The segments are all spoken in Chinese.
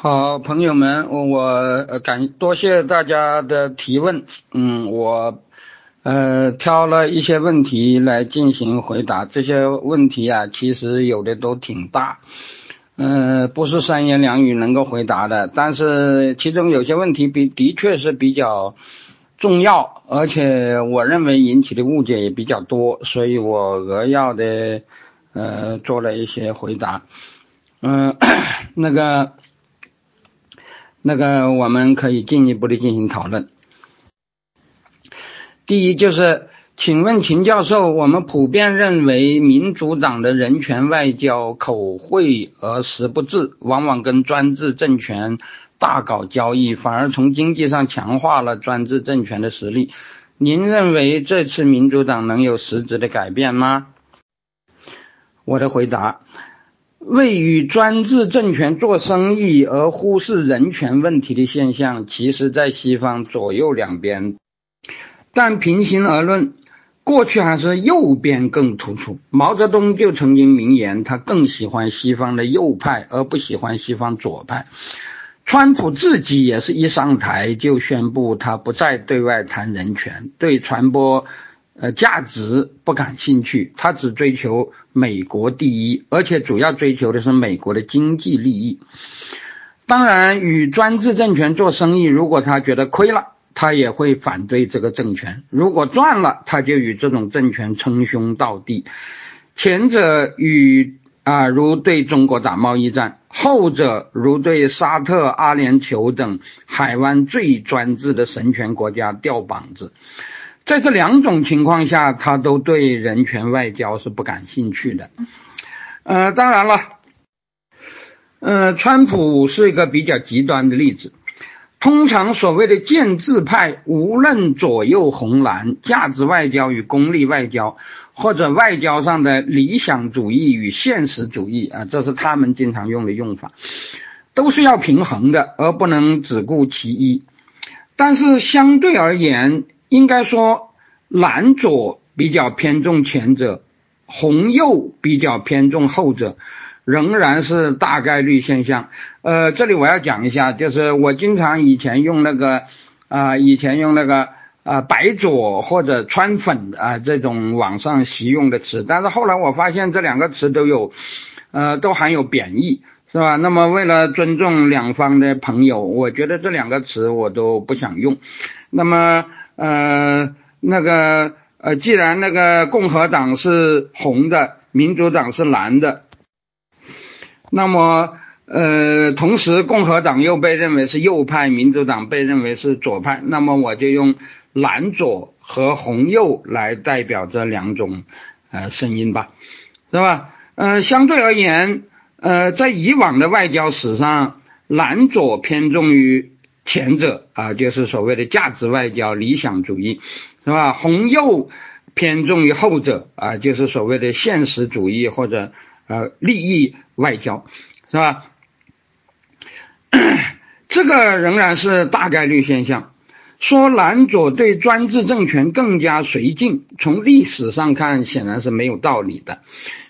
好，朋友们，我感多谢大家的提问，嗯，我呃挑了一些问题来进行回答。这些问题啊，其实有的都挺大，呃，不是三言两语能够回答的。但是其中有些问题比的确是比较重要，而且我认为引起的误解也比较多，所以我扼要的呃做了一些回答。嗯，那个。那个我们可以进一步的进行讨论。第一就是，请问秦教授，我们普遍认为民主党的人权外交口惠而实不至，往往跟专制政权大搞交易，反而从经济上强化了专制政权的实力。您认为这次民主党能有实质的改变吗？我的回答。为与专制政权做生意而忽视人权问题的现象，其实在西方左右两边。但平心而论，过去还是右边更突出。毛泽东就曾经名言，他更喜欢西方的右派，而不喜欢西方左派。川普自己也是一上台就宣布，他不再对外谈人权，对传播。呃，价值不感兴趣，他只追求美国第一，而且主要追求的是美国的经济利益。当然，与专制政权做生意，如果他觉得亏了，他也会反对这个政权；如果赚了，他就与这种政权称兄道弟。前者与啊，如对中国打贸易战；后者如对沙特、阿联酋等海湾最专制的神权国家吊膀子。在这两种情况下，他都对人权外交是不感兴趣的。呃，当然了，呃，川普是一个比较极端的例子。通常所谓的建制派，无论左右红蓝，价值外交与功利外交，或者外交上的理想主义与现实主义啊，这是他们经常用的用法，都是要平衡的，而不能只顾其一。但是相对而言，应该说，蓝左比较偏重前者，红右比较偏重后者，仍然是大概率现象。呃，这里我要讲一下，就是我经常以前用那个啊，以前用那个啊白左或者川粉啊这种网上习用的词，但是后来我发现这两个词都有呃都含有贬义，是吧？那么为了尊重两方的朋友，我觉得这两个词我都不想用。那么。呃，那个呃，既然那个共和党是红的，民主党是蓝的，那么呃，同时共和党又被认为是右派，民主党被认为是左派，那么我就用蓝左和红右来代表这两种呃声音吧，是吧？呃，相对而言，呃，在以往的外交史上，蓝左偏重于。前者啊，就是所谓的价值外交、理想主义，是吧？红右偏重于后者啊，就是所谓的现实主义或者呃利益外交，是吧？这个仍然是大概率现象。说蓝左对专制政权更加绥靖，从历史上看显然是没有道理的。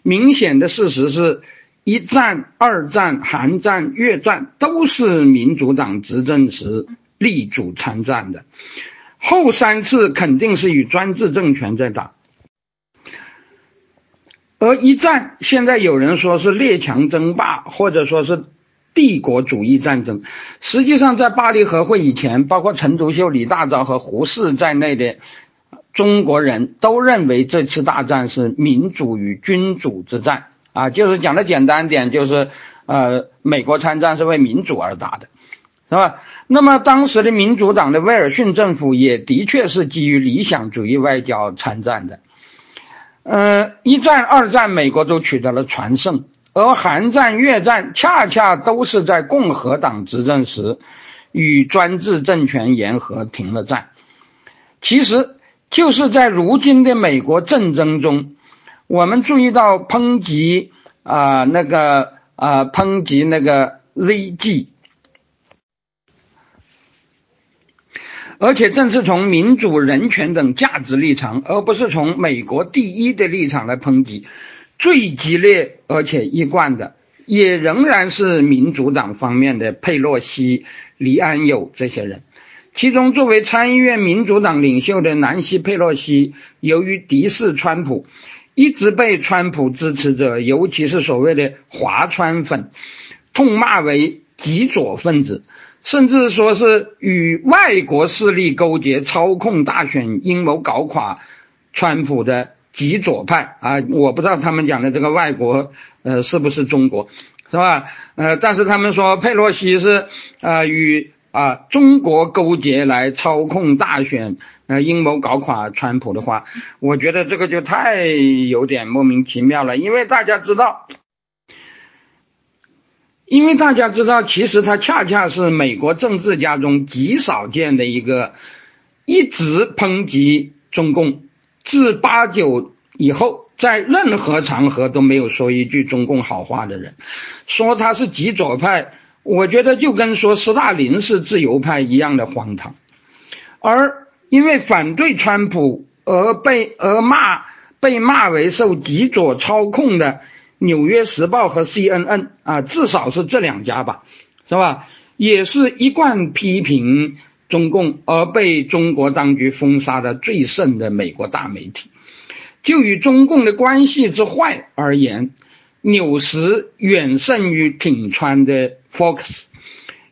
明显的事实是。一战、二战、韩战、越战都是民主党执政时力主参战的，后三次肯定是与专制政权在打。而一战现在有人说是列强争霸，或者说是帝国主义战争，实际上在巴黎和会以前，包括陈独秀、李大钊和胡适在内的中国人都认为这次大战是民主与君主之战。啊，就是讲的简单点，就是呃，美国参战是为民主而打的，是吧？那么当时的民主党的威尔逊政府也的确是基于理想主义外交参战的。呃，一战、二战，美国都取得了全胜，而韩战、越战恰恰都是在共和党执政时与专制政权言和停了战。其实就是在如今的美国战争中。我们注意到抨击啊，那个啊，抨击那个 ZG，而且正是从民主、人权等价值立场，而不是从美国第一的立场来抨击，最激烈而且一贯的也仍然是民主党方面的佩洛西、黎安友这些人。其中，作为参议院民主党领袖的南希·佩洛西，由于敌视川普，一直被川普支持者，尤其是所谓的“华川粉”，痛骂为极左分子，甚至说是与外国势力勾结，操控大选，阴谋搞垮川普的极左派啊！我不知道他们讲的这个外国，呃，是不是中国，是吧？呃，但是他们说佩洛西是啊与。啊，中国勾结来操控大选，呃，阴谋搞垮川普的话，我觉得这个就太有点莫名其妙了。因为大家知道，因为大家知道，其实他恰恰是美国政治家中极少见的一个一直抨击中共，自八九以后，在任何场合都没有说一句中共好话的人，说他是极左派。我觉得就跟说斯大林是自由派一样的荒唐，而因为反对川普而被而骂被骂为受极左操控的《纽约时报》和 CNN 啊，至少是这两家吧，是吧？也是一贯批评中共而被中国当局封杀的最甚的美国大媒体。就与中共的关系之坏而言，纽时远胜于挺川的。Fox，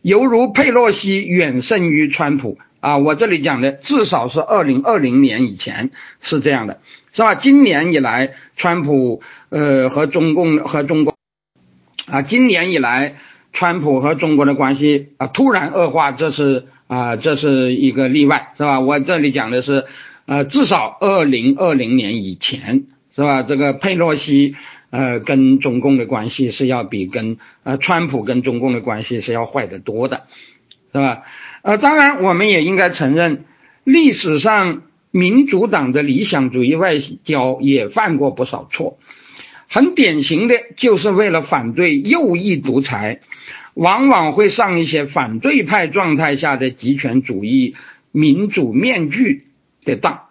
犹如佩洛西远胜于川普啊！我这里讲的至少是二零二零年以前是这样的，是吧？今年以来，川普呃和中共和中国啊，今年以来，川普和中国的关系啊突然恶化，这是啊这是一个例外，是吧？我这里讲的是呃至少二零二零年以前，是吧？这个佩洛西。呃，跟中共的关系是要比跟呃川普跟中共的关系是要坏得多的，是吧？呃，当然我们也应该承认，历史上民主党的理想主义外交也犯过不少错，很典型的就是为了反对右翼独裁，往往会上一些反对派状态下的极权主义民主面具的当，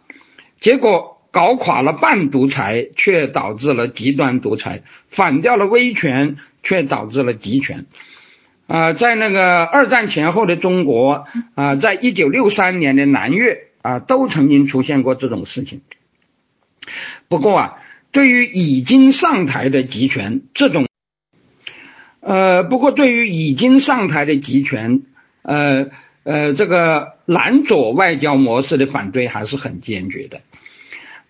结果。搞垮了半独裁，却导致了极端独裁；反掉了威权，却导致了极权。啊，在那个二战前后的中国啊，在一九六三年的南越啊，都曾经出现过这种事情。不过啊，对于已经上台的集权，这种呃，不过对于已经上台的集权，呃呃，这个蓝左外交模式的反对还是很坚决的。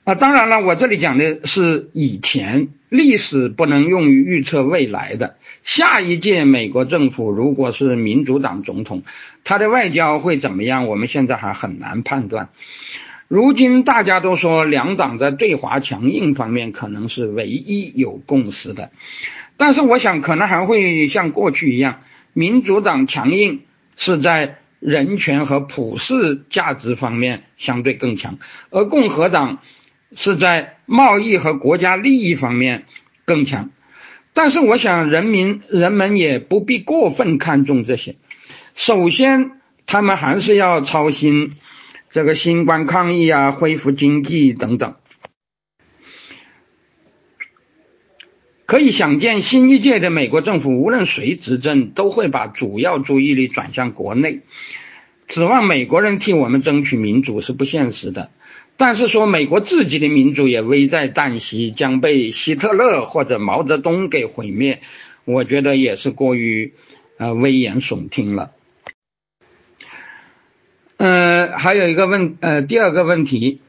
啊，当然了，我这里讲的是以前历史不能用于预测未来的。下一届美国政府如果是民主党总统，他的外交会怎么样？我们现在还很难判断。如今大家都说两党在对华强硬方面可能是唯一有共识的，但是我想可能还会像过去一样，民主党强硬是在人权和普世价值方面相对更强，而共和党。是在贸易和国家利益方面更强，但是我想人民人们也不必过分看重这些。首先，他们还是要操心这个新冠抗疫啊、恢复经济等等。可以想见，新一届的美国政府无论谁执政，都会把主要注意力转向国内，指望美国人替我们争取民主是不现实的。但是说美国自己的民主也危在旦夕，将被希特勒或者毛泽东给毁灭，我觉得也是过于呃危言耸听了。呃，还有一个问呃第二个问题，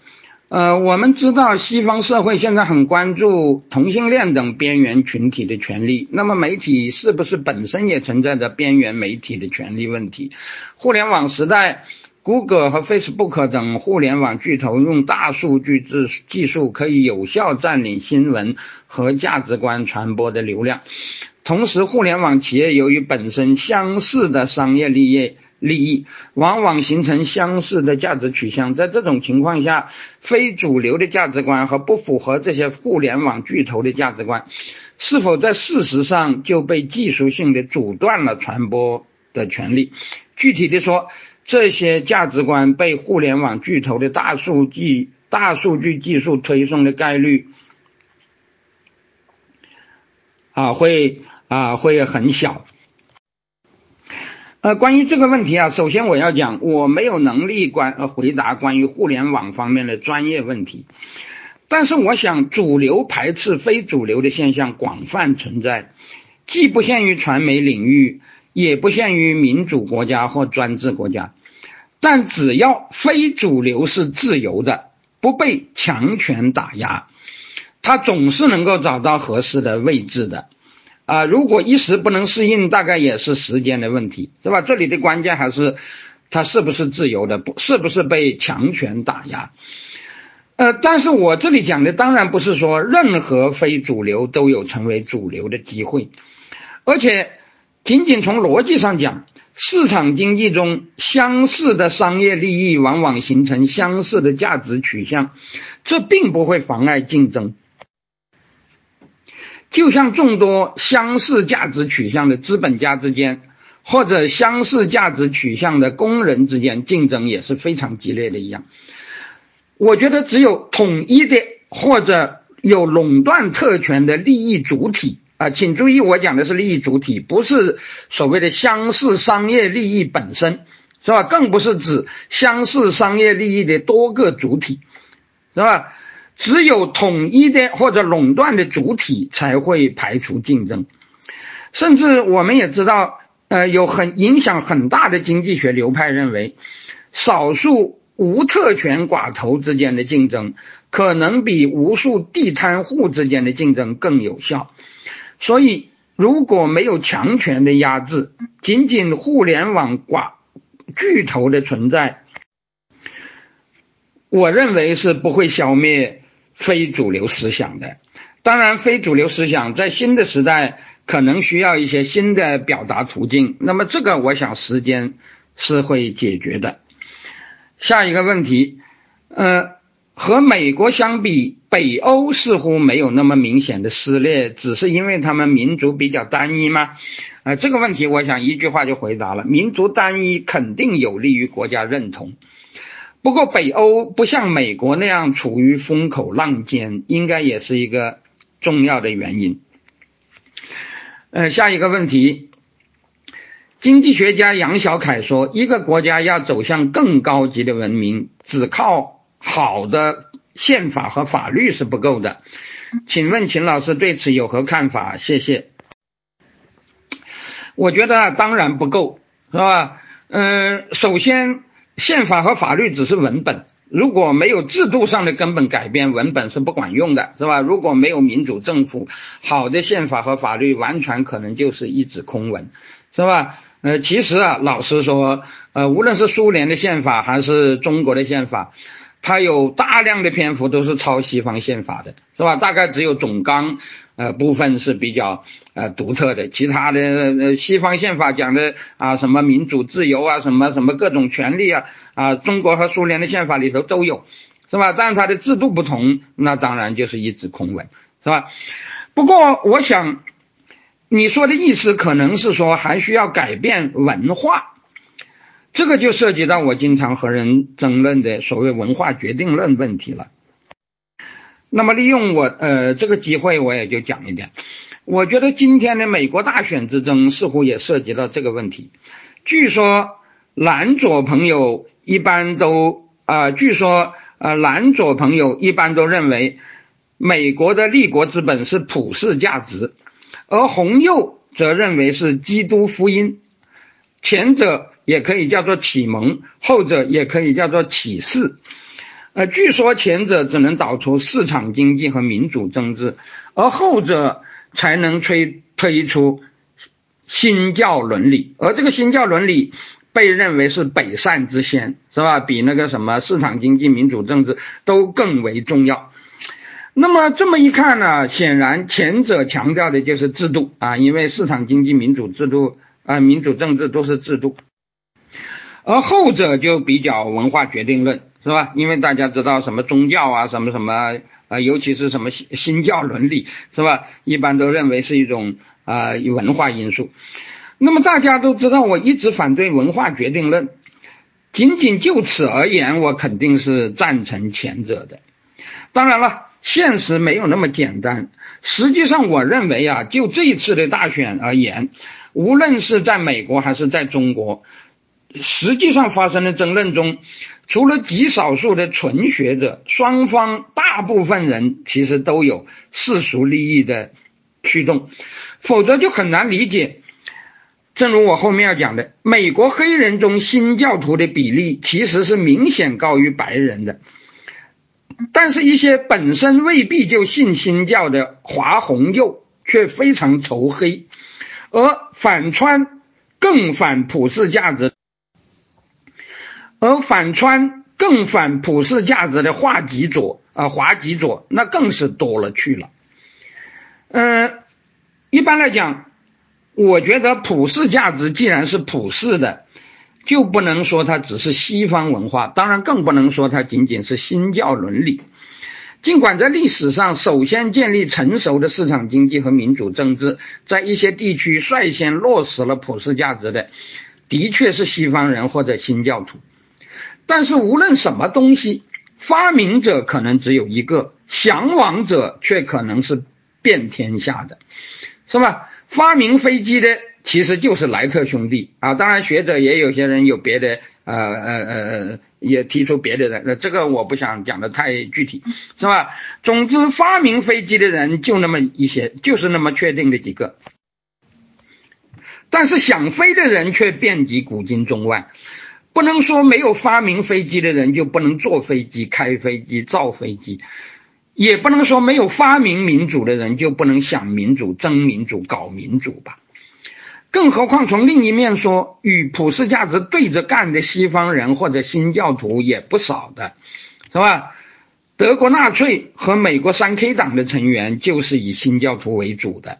呃，我们知道西方社会现在很关注同性恋等边缘群体的权利，那么媒体是不是本身也存在着边缘媒体的权利问题？互联网时代。谷歌和 Facebook 等互联网巨头用大数据技技术，可以有效占领新闻和价值观传播的流量。同时，互联网企业由于本身相似的商业利益，利益往往形成相似的价值取向。在这种情况下，非主流的价值观和不符合这些互联网巨头的价值观，是否在事实上就被技术性的阻断了传播的权利？具体的说，这些价值观被互联网巨头的大数据、大数据技术推送的概率啊，会啊会很小。呃，关于这个问题啊，首先我要讲，我没有能力关呃回答关于互联网方面的专业问题，但是我想，主流排斥非主流的现象广泛存在，既不限于传媒领域，也不限于民主国家或专制国家。但只要非主流是自由的，不被强权打压，他总是能够找到合适的位置的。啊，如果一时不能适应，大概也是时间的问题，是吧？这里的关键还是他是不是自由的，不是不是被强权打压。呃，但是我这里讲的当然不是说任何非主流都有成为主流的机会，而且仅仅从逻辑上讲。市场经济中，相似的商业利益往往形成相似的价值取向，这并不会妨碍竞争。就像众多相似价值取向的资本家之间，或者相似价值取向的工人之间竞争也是非常激烈的一样。我觉得，只有统一的或者有垄断特权的利益主体。啊，请注意，我讲的是利益主体，不是所谓的相似商业利益本身，是吧？更不是指相似商业利益的多个主体，是吧？只有统一的或者垄断的主体才会排除竞争。甚至我们也知道，呃，有很影响很大的经济学流派认为，少数无特权寡头之间的竞争，可能比无数地摊户之间的竞争更有效。所以，如果没有强权的压制，仅仅互联网寡巨头的存在，我认为是不会消灭非主流思想的。当然，非主流思想在新的时代可能需要一些新的表达途径。那么，这个我想时间是会解决的。下一个问题，呃。和美国相比，北欧似乎没有那么明显的撕裂，只是因为他们民族比较单一吗？啊，这个问题我想一句话就回答了：民族单一肯定有利于国家认同。不过，北欧不像美国那样处于风口浪尖，应该也是一个重要的原因。呃，下一个问题，经济学家杨小凯说，一个国家要走向更高级的文明，只靠。好的宪法和法律是不够的，请问秦老师对此有何看法？谢谢。我觉得当然不够，是吧？嗯，首先宪法和法律只是文本，如果没有制度上的根本改变，文本是不管用的，是吧？如果没有民主政府，好的宪法和法律完全可能就是一纸空文，是吧？呃，其实啊，老实说，呃，无论是苏联的宪法还是中国的宪法。它有大量的篇幅都是抄西方宪法的，是吧？大概只有总纲呃部分是比较呃独特的，其他的呃西方宪法讲的啊什么民主自由啊什么什么各种权利啊啊中国和苏联的宪法里头都有，是吧？但是它的制度不同，那当然就是一纸空文，是吧？不过我想你说的意思可能是说还需要改变文化。这个就涉及到我经常和人争论的所谓文化决定论问题了。那么利用我呃这个机会，我也就讲一点。我觉得今天的美国大选之争似乎也涉及到这个问题。据说蓝左朋友一般都啊，据说呃蓝左朋友一般都认为美国的立国之本是普世价值，而红右则认为是基督福音。前者。也可以叫做启蒙，后者也可以叫做启示。呃，据说前者只能导出市场经济和民主政治，而后者才能推推出新教伦理。而这个新教伦理被认为是北善之先，是吧？比那个什么市场经济、民主政治都更为重要。那么这么一看呢，显然前者强调的就是制度啊，因为市场经济、民主制度啊、民主政治都是制度。而后者就比较文化决定论，是吧？因为大家知道什么宗教啊，什么什么啊，尤其是什么新新教伦理，是吧？一般都认为是一种啊文化因素。那么大家都知道，我一直反对文化决定论。仅仅就此而言，我肯定是赞成前者的。当然了，现实没有那么简单。实际上，我认为啊，就这一次的大选而言，无论是在美国还是在中国，实际上发生的争论中，除了极少数的纯学者，双方大部分人其实都有世俗利益的驱动，否则就很难理解。正如我后面要讲的，美国黑人中新教徒的比例其实是明显高于白人的，但是，一些本身未必就信新教的华红右却非常仇黑，而反川更反普世价值，而反川更反普世价值的华极左啊，华极左那更是多了去了。嗯，一般来讲。我觉得普世价值既然是普世的，就不能说它只是西方文化，当然更不能说它仅仅是新教伦理。尽管在历史上首先建立成熟的市场经济和民主政治，在一些地区率先落实了普世价值的，的确是西方人或者新教徒。但是无论什么东西，发明者可能只有一个，向往者却可能是遍天下的，是吧？发明飞机的其实就是莱特兄弟。啊，当然学者也有些人有别的，呃呃呃呃，也提出别的人，那这个我不想讲的太具体，是吧？总之，发明飞机的人就那么一些，就是那么确定的几个，但是想飞的人却遍及古今中外，不能说没有发明飞机的人就不能坐飞机、开飞机、造飞机。也不能说没有发明民主的人就不能想民主、争民主、搞民主吧。更何况从另一面说，与普世价值对着干的西方人或者新教徒也不少的，是吧？德国纳粹和美国三 K 党的成员就是以新教徒为主的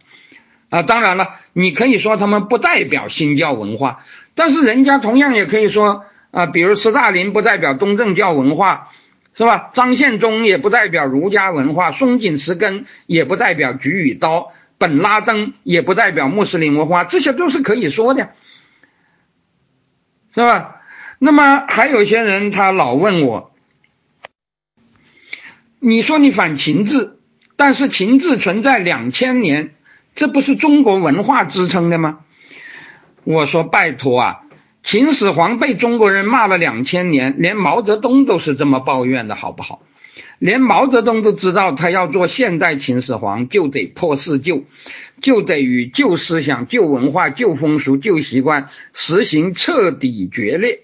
啊。当然了，你可以说他们不代表新教文化，但是人家同样也可以说啊，比如斯大林不代表东正教文化。是吧？张献忠也不代表儒家文化，松井石根也不代表举与刀，本拉登也不代表穆斯林文化，这些都是可以说的，是吧？那么还有些人他老问我，你说你反秦制，但是秦制存在两千年，这不是中国文化支撑的吗？我说拜托啊。秦始皇被中国人骂了两千年，连毛泽东都是这么抱怨的，好不好？连毛泽东都知道，他要做现代秦始皇，就得破四旧，就得与旧思想、旧文化、旧风俗、旧习惯实行彻底决裂。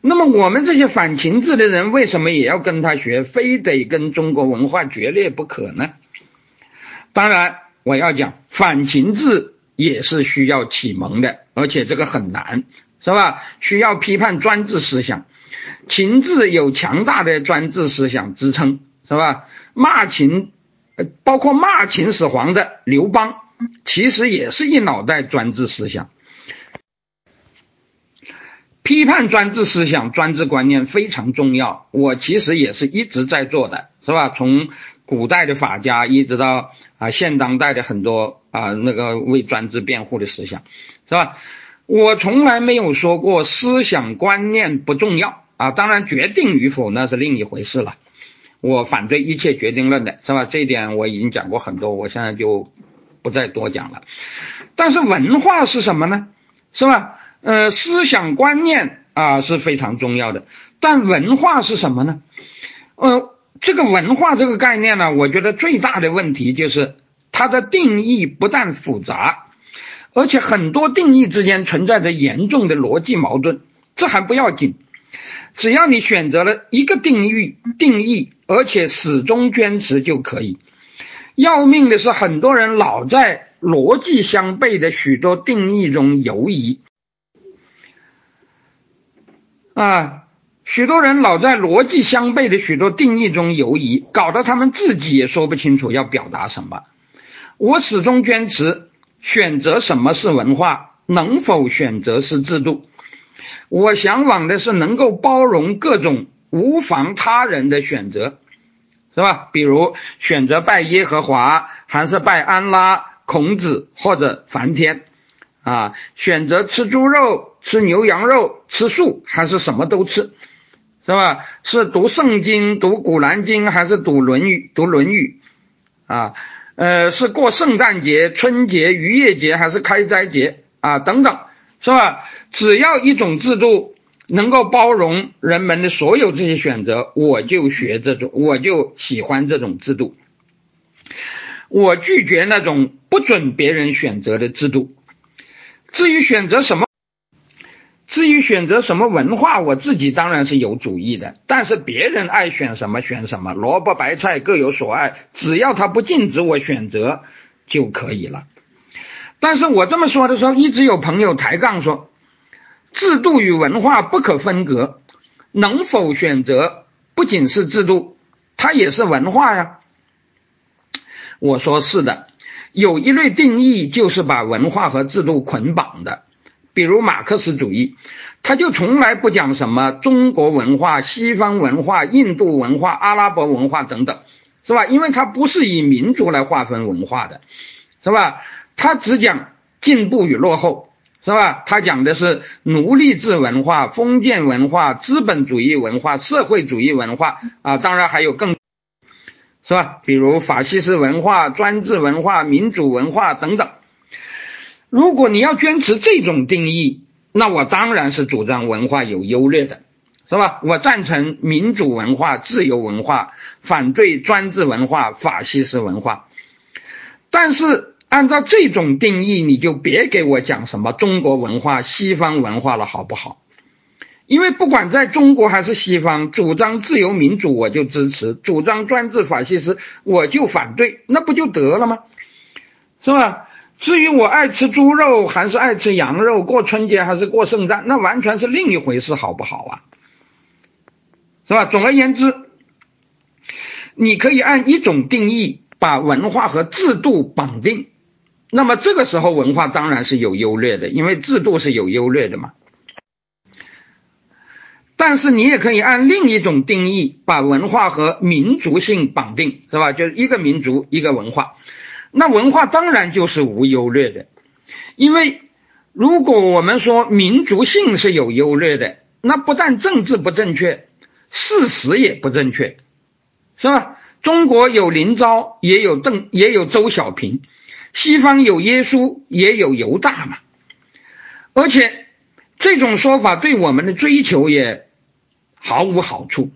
那么，我们这些反秦制的人，为什么也要跟他学，非得跟中国文化决裂不可呢？当然，我要讲反秦制也是需要启蒙的，而且这个很难。是吧？需要批判专制思想，秦制有强大的专制思想支撑，是吧？骂秦，包括骂秦始皇的刘邦，其实也是一脑袋专制思想。批判专制思想、专制观念非常重要，我其实也是一直在做的，是吧？从古代的法家，一直到啊现当代的很多啊那个为专制辩护的思想，是吧？我从来没有说过思想观念不重要啊，当然决定与否那是另一回事了。我反对一切决定论的是吧？这一点我已经讲过很多，我现在就不再多讲了。但是文化是什么呢？是吧？呃，思想观念啊是非常重要的，但文化是什么呢？呃，这个文化这个概念呢，我觉得最大的问题就是它的定义不但复杂。而且很多定义之间存在着严重的逻辑矛盾，这还不要紧，只要你选择了一个定义定义，而且始终坚持就可以。要命的是，很多人老在逻辑相悖的许多定义中游移，啊，许多人老在逻辑相悖的许多定义中游移，搞得他们自己也说不清楚要表达什么。我始终坚持。选择什么是文化，能否选择是制度？我向往的是能够包容各种无妨他人的选择，是吧？比如选择拜耶和华，还是拜安拉、孔子或者梵天啊？选择吃猪肉、吃牛羊肉、吃素，还是什么都吃，是吧？是读圣经、读古兰经，还是读论语、读论语啊？呃，是过圣诞节、春节、渔业节，还是开斋节啊？等等，是吧？只要一种制度能够包容人们的所有这些选择，我就学这种，我就喜欢这种制度。我拒绝那种不准别人选择的制度。至于选择什么？至于选择什么文化，我自己当然是有主意的。但是别人爱选什么选什么，萝卜白菜各有所爱，只要他不禁止我选择就可以了。但是我这么说的时候，一直有朋友抬杠说，制度与文化不可分割，能否选择不仅是制度，它也是文化呀。我说是的，有一类定义就是把文化和制度捆绑的。比如马克思主义，他就从来不讲什么中国文化、西方文化、印度文化、阿拉伯文化等等，是吧？因为他不是以民族来划分文化的，是吧？他只讲进步与落后，是吧？他讲的是奴隶制文化、封建文化、资本主义文化、社会主义文化啊，当然还有更，是吧？比如法西斯文化、专制文化、民主文化等等。如果你要坚持这种定义，那我当然是主张文化有优劣的，是吧？我赞成民主文化、自由文化，反对专制文化、法西斯文化。但是按照这种定义，你就别给我讲什么中国文化、西方文化了，好不好？因为不管在中国还是西方，主张自由民主我就支持，主张专制法西斯我就反对，那不就得了吗？是吧？至于我爱吃猪肉还是爱吃羊肉，过春节还是过圣诞，那完全是另一回事，好不好啊？是吧？总而言之，你可以按一种定义把文化和制度绑定，那么这个时候文化当然是有优劣的，因为制度是有优劣的嘛。但是你也可以按另一种定义把文化和民族性绑定，是吧？就是一个民族一个文化。那文化当然就是无优劣的，因为如果我们说民族性是有优劣的，那不但政治不正确，事实也不正确，是吧？中国有林昭，也有邓，也有周小平；西方有耶稣，也有犹大嘛。而且这种说法对我们的追求也毫无好处，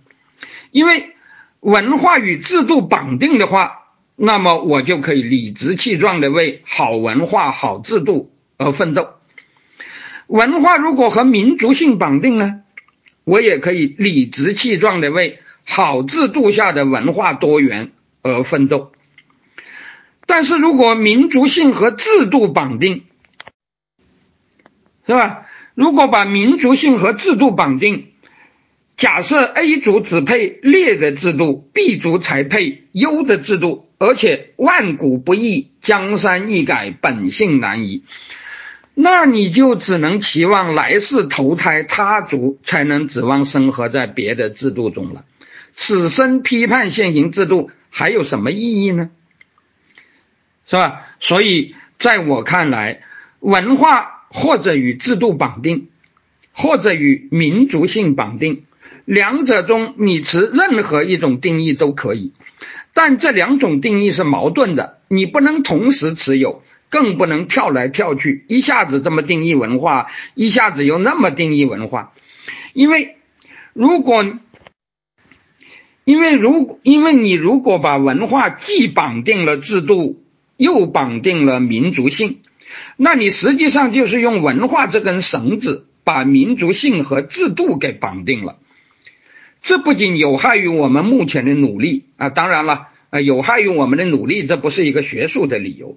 因为文化与制度绑定的话。那么我就可以理直气壮的为好文化、好制度而奋斗。文化如果和民族性绑定呢，我也可以理直气壮的为好制度下的文化多元而奋斗。但是如果民族性和制度绑定，是吧？如果把民族性和制度绑定，假设 A 族只配劣的制度，B 族才配优的制度。而且万古不易，江山易改，本性难移。那你就只能期望来世投胎他族，才能指望生活在别的制度中了。此生批判现行制度还有什么意义呢？是吧？所以在我看来，文化或者与制度绑定，或者与民族性绑定，两者中你持任何一种定义都可以。但这两种定义是矛盾的，你不能同时持有，更不能跳来跳去，一下子这么定义文化，一下子又那么定义文化。因为如果，因为如因为你如果把文化既绑定了制度，又绑定了民族性，那你实际上就是用文化这根绳子把民族性和制度给绑定了。这不仅有害于我们目前的努力啊，当然了，呃，有害于我们的努力，这不是一个学术的理由，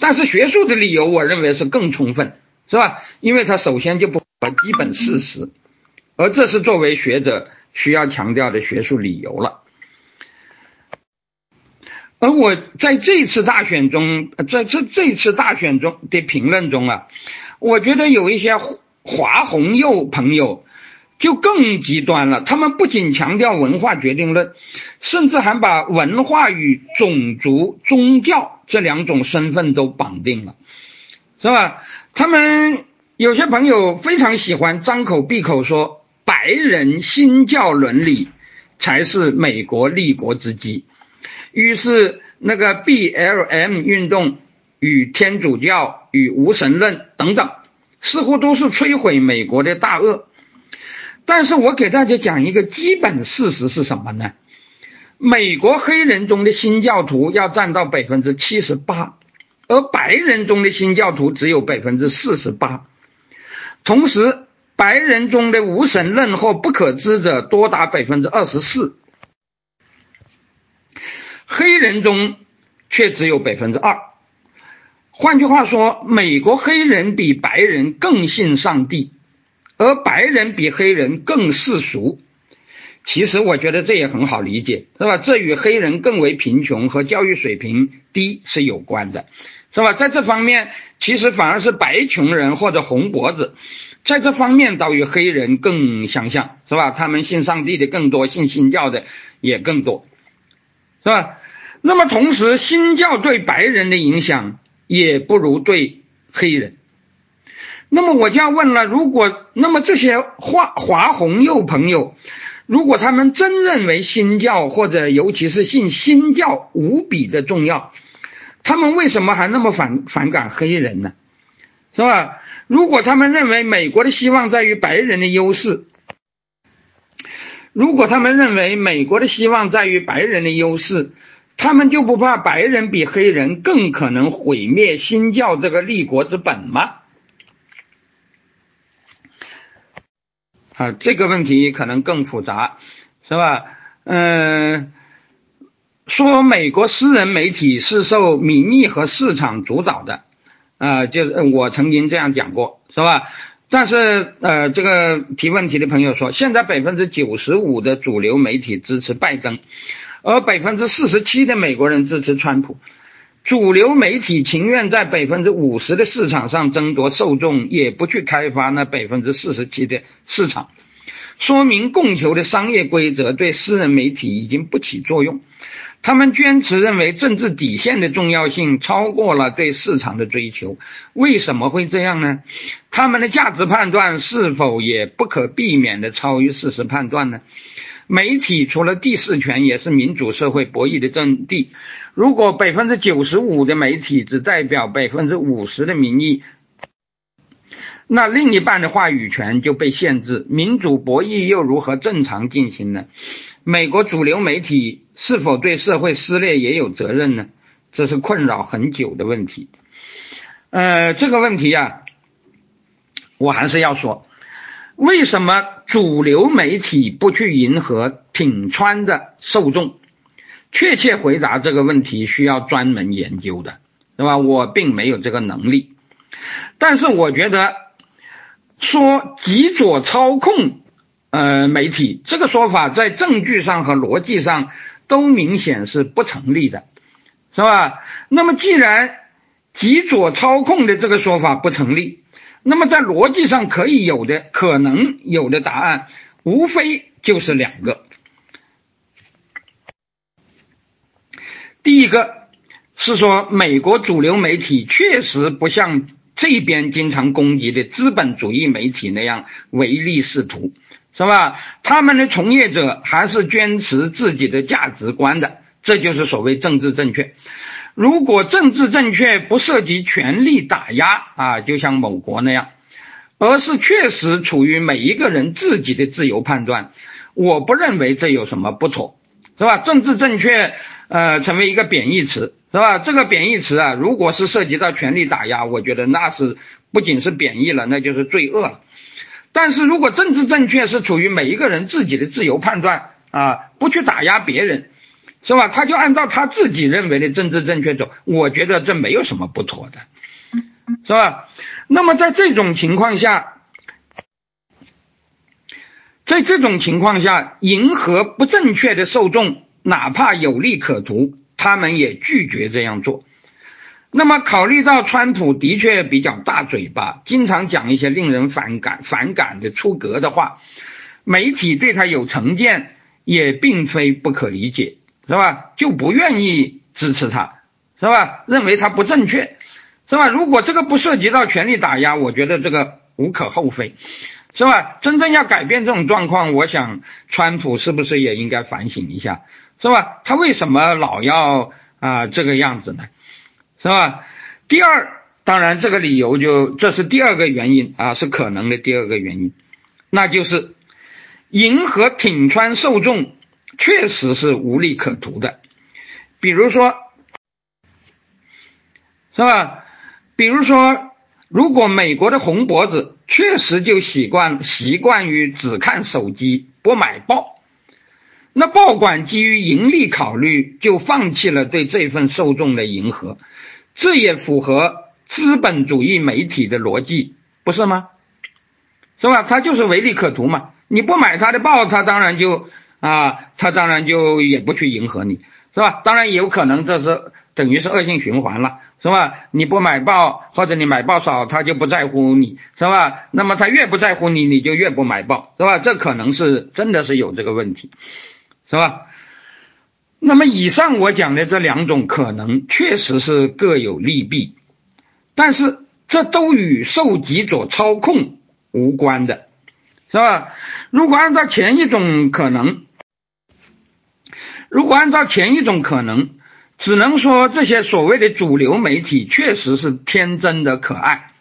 但是学术的理由，我认为是更充分，是吧？因为它首先就不符合基本事实，而这是作为学者需要强调的学术理由了。而我在这次大选中，在这这次大选中的评论中啊，我觉得有一些华红右朋友。就更极端了。他们不仅强调文化决定论，甚至还把文化与种族、宗教这两种身份都绑定了，是吧？他们有些朋友非常喜欢张口闭口说白人新教伦理才是美国立国之基。于是，那个 BLM 运动与天主教与无神论等等，似乎都是摧毁美国的大恶。但是我给大家讲一个基本事实是什么呢？美国黑人中的新教徒要占到百分之七十八，而白人中的新教徒只有百分之四十八。同时，白人中的无神论或不可知者多达百分之二十四，黑人中却只有百分之二。换句话说，美国黑人比白人更信上帝，而白人比黑人更世俗。其实我觉得这也很好理解，是吧？这与黑人更为贫穷和教育水平低是有关的，是吧？在这方面，其实反而是白穷人或者红脖子，在这方面倒与黑人更相像，是吧？他们信上帝的更多，信新教的也更多，是吧？那么同时，新教对白人的影响也不如对黑人。那么我就要问了，如果那么这些华华红右朋友。如果他们真认为新教或者尤其是信新教无比的重要，他们为什么还那么反反感黑人呢？是吧？如果他们认为美国的希望在于白人的优势，如果他们认为美国的希望在于白人的优势，他们就不怕白人比黑人更可能毁灭新教这个立国之本吗？啊，这个问题可能更复杂，是吧？嗯，说美国私人媒体是受民意和市场主导的，啊，就是我曾经这样讲过，是吧？但是呃，这个提问题的朋友说，现在百分之九十五的主流媒体支持拜登，而百分之四十七的美国人支持川普。主流媒体情愿在百分之五十的市场上争夺受众，也不去开发那百分之四十七的市场，说明供求的商业规则对私人媒体已经不起作用。他们坚持认为政治底线的重要性超过了对市场的追求。为什么会这样呢？他们的价值判断是否也不可避免的超于事实判断呢？媒体除了第四权，也是民主社会博弈的阵地。如果百分之九十五的媒体只代表百分之五十的民意，那另一半的话语权就被限制，民主博弈又如何正常进行呢？美国主流媒体是否对社会撕裂也有责任呢？这是困扰很久的问题。呃，这个问题啊，我还是要说。为什么主流媒体不去迎合挺川的受众？确切回答这个问题需要专门研究的，对吧？我并没有这个能力。但是我觉得说极左操控呃媒体这个说法，在证据上和逻辑上都明显是不成立的，是吧？那么既然极左操控的这个说法不成立，那么在逻辑上可以有的可能有的答案，无非就是两个。第一个是说，美国主流媒体确实不像这边经常攻击的资本主义媒体那样唯利是图，是吧？他们的从业者还是坚持自己的价值观的，这就是所谓政治正确。如果政治正确不涉及权力打压啊，就像某国那样，而是确实处于每一个人自己的自由判断，我不认为这有什么不妥，是吧？政治正确呃成为一个贬义词，是吧？这个贬义词啊，如果是涉及到权力打压，我觉得那是不仅是贬义了，那就是罪恶了。但是如果政治正确是处于每一个人自己的自由判断啊，不去打压别人。是吧？他就按照他自己认为的政治正确走，我觉得这没有什么不妥的，是吧？那么在这种情况下，在这种情况下，迎合不正确的受众，哪怕有利可图，他们也拒绝这样做。那么考虑到川普的确比较大嘴巴，经常讲一些令人反感、反感的出格的话，媒体对他有成见，也并非不可理解。是吧？就不愿意支持他，是吧？认为他不正确，是吧？如果这个不涉及到权力打压，我觉得这个无可厚非，是吧？真正要改变这种状况，我想川普是不是也应该反省一下，是吧？他为什么老要啊这个样子呢？是吧？第二，当然这个理由就这是第二个原因啊，是可能的第二个原因，那就是迎合挺川受众确实是无利可图的，比如说，是吧？比如说，如果美国的红脖子确实就习惯习惯于只看手机不买报，那报馆基于盈利考虑就放弃了对这份受众的迎合。这也符合资本主义媒体的逻辑，不是吗？是吧？他就是唯利可图嘛。你不买他的报，他当然就啊，他当然就也不去迎合你，是吧？当然有可能这是等于是恶性循环了，是吧？你不买报或者你买报少，他就不在乎你，是吧？那么他越不在乎你，你就越不买报，是吧？这可能是真的是有这个问题，是吧？那么以上我讲的这两种可能确实是各有利弊，但是这都与受己者操控无关的，是吧？如果按照前一种可能，如果按照前一种可能，只能说这些所谓的主流媒体确实是天真的可爱，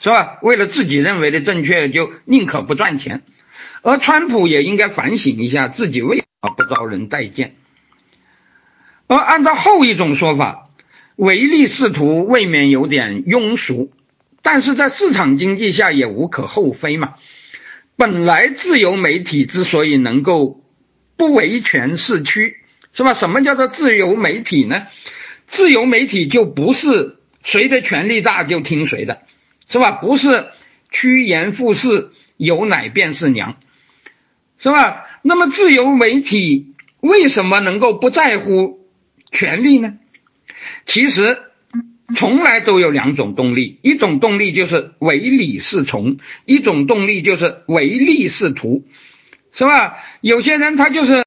是吧？为了自己认为的正确，就宁可不赚钱，而川普也应该反省一下自己为什么不招人待见。而按照后一种说法，唯利是图未免有点庸俗，但是在市场经济下也无可厚非嘛。本来自由媒体之所以能够不维权是趋，是吧？什么叫做自由媒体呢？自由媒体就不是谁的权力大就听谁的，是吧？不是趋炎附势，有奶便是娘，是吧？那么自由媒体为什么能够不在乎？权利呢？其实从来都有两种动力，一种动力就是唯理是从，一种动力就是唯利是图，是吧？有些人他就是，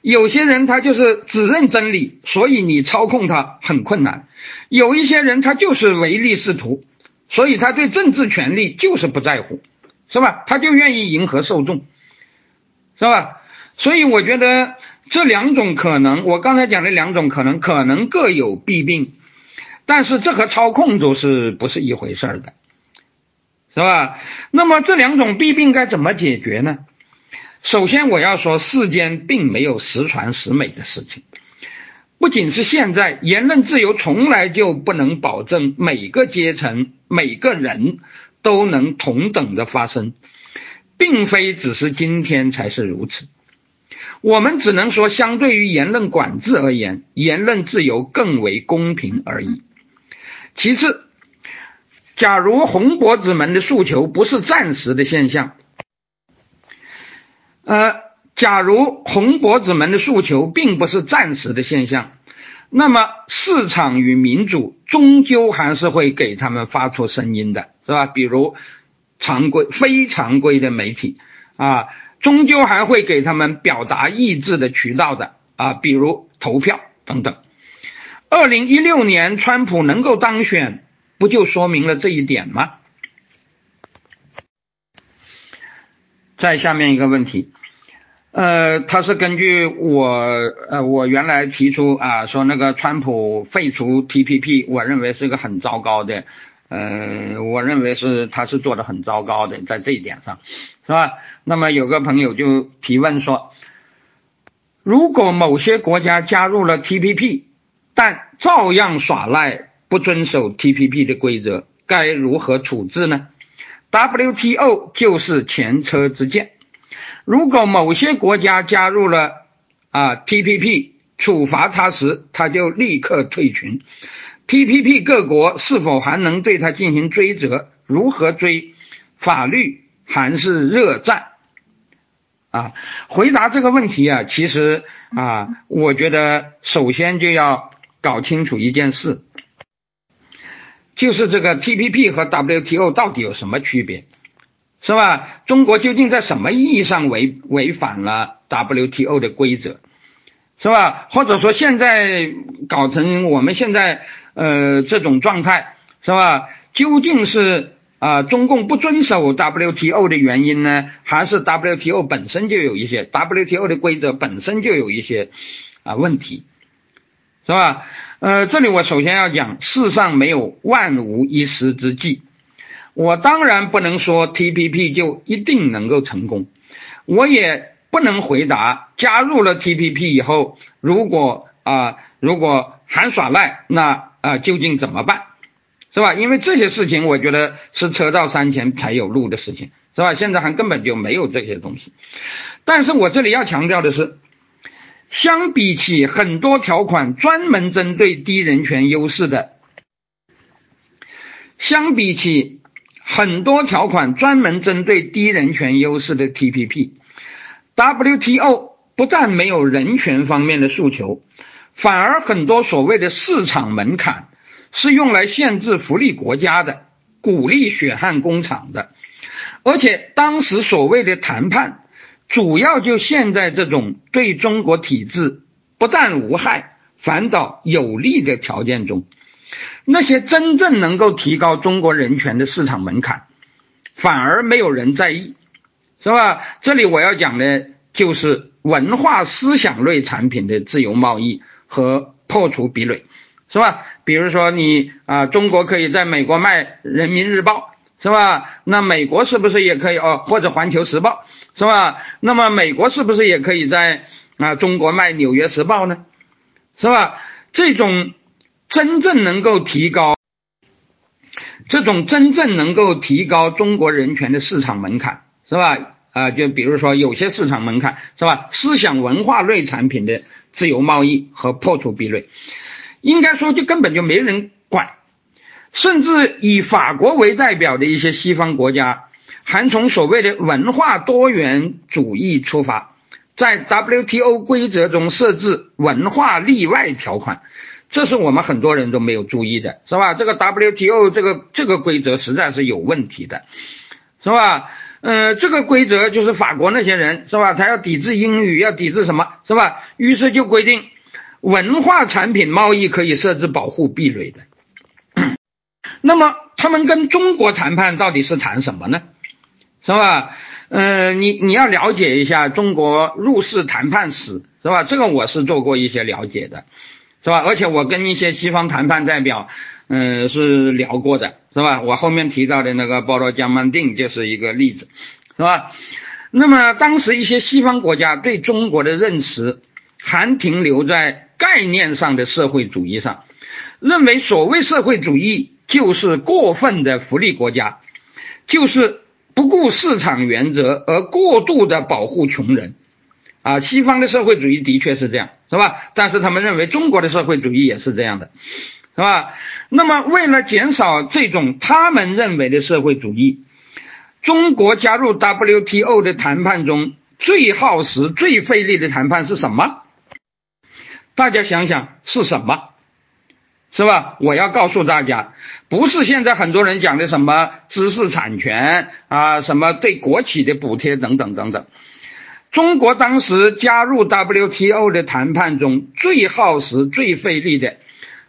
有些人他就是只认真理，所以你操控他很困难；有一些人他就是唯利是图，所以他对政治权利就是不在乎，是吧？他就愿意迎合受众，是吧？所以我觉得。这两种可能，我刚才讲的两种可能，可能各有弊病，但是这和操控都是不是一回事儿的，是吧？那么这两种弊病该怎么解决呢？首先我要说，世间并没有十全十美的事情，不仅是现在，言论自由从来就不能保证每个阶层、每个人都能同等的发生，并非只是今天才是如此。我们只能说，相对于言论管制而言，言论自由更为公平而已。其次，假如红脖子们的诉求不是暂时的现象，呃，假如红脖子们的诉求并不是暂时的现象，那么市场与民主终究还是会给他们发出声音的，是吧？比如常规、非常规的媒体啊。终究还会给他们表达意志的渠道的啊，比如投票等等。二零一六年川普能够当选，不就说明了这一点吗？再下面一个问题，呃，他是根据我呃我原来提出啊，说那个川普废除 TPP，我认为是一个很糟糕的。嗯，我认为是他是做的很糟糕的，在这一点上，是吧？那么有个朋友就提问说，如果某些国家加入了 TPP，但照样耍赖，不遵守 TPP 的规则，该如何处置呢？WTO 就是前车之鉴，如果某些国家加入了啊 TPP，处罚他时，他就立刻退群。T.P.P. 各国是否还能对他进行追责？如何追？法律还是热战？啊，回答这个问题啊，其实啊，我觉得首先就要搞清楚一件事，就是这个 T.P.P. 和 W.T.O. 到底有什么区别，是吧？中国究竟在什么意义上违违反了 W.T.O. 的规则，是吧？或者说现在搞成我们现在？呃，这种状态是吧？究竟是啊，中共不遵守 WTO 的原因呢，还是 WTO 本身就有一些 WTO 的规则本身就有一些啊问题，是吧？呃，这里我首先要讲，世上没有万无一失之计。我当然不能说 TPP 就一定能够成功，我也不能回答加入了 TPP 以后，如果啊如果还耍赖，那啊究竟怎么办？是吧？因为这些事情，我觉得是车到山前才有路的事情，是吧？现在还根本就没有这些东西。但是我这里要强调的是，相比起很多条款专门针对低人权优势的，相比起很多条款专门针对低人权优势的 TPP，WTO 不但没有人权方面的诉求，反而很多所谓的市场门槛。是用来限制福利国家的，鼓励血汗工厂的，而且当时所谓的谈判，主要就陷在这种对中国体制不但无害，反倒有利的条件中。那些真正能够提高中国人权的市场门槛，反而没有人在意，是吧？这里我要讲的就是文化思想类产品的自由贸易和破除壁垒。是吧？比如说你啊，中国可以在美国卖《人民日报》，是吧？那美国是不是也可以哦？或者《环球时报》，是吧？那么美国是不是也可以在啊中国卖《纽约时报》呢？是吧？这种真正能够提高，这种真正能够提高中国人权的市场门槛，是吧？啊，就比如说有些市场门槛，是吧？思想文化类产品的自由贸易和破除壁垒。应该说，就根本就没人管，甚至以法国为代表的一些西方国家，还从所谓的文化多元主义出发，在 WTO 规则中设置文化例外条款，这是我们很多人都没有注意的，是吧？这个 WTO 这个这个规则实在是有问题的，是吧？嗯，这个规则就是法国那些人，是吧？他要抵制英语，要抵制什么，是吧？于是就规定。文化产品贸易可以设置保护壁垒的，那么他们跟中国谈判到底是谈什么呢？是吧？嗯，你你要了解一下中国入世谈判史，是吧？这个我是做过一些了解的，是吧？而且我跟一些西方谈判代表，嗯，是聊过的，是吧？我后面提到的那个波罗江曼定就是一个例子，是吧？那么当时一些西方国家对中国的认识还停留在。概念上的社会主义上，认为所谓社会主义就是过分的福利国家，就是不顾市场原则而过度的保护穷人，啊，西方的社会主义的确是这样，是吧？但是他们认为中国的社会主义也是这样的，是吧？那么为了减少这种他们认为的社会主义，中国加入 WTO 的谈判中最耗时、最费力的谈判是什么？大家想想是什么，是吧？我要告诉大家，不是现在很多人讲的什么知识产权啊，什么对国企的补贴等等等等。中国当时加入 WTO 的谈判中最耗时、最费力的，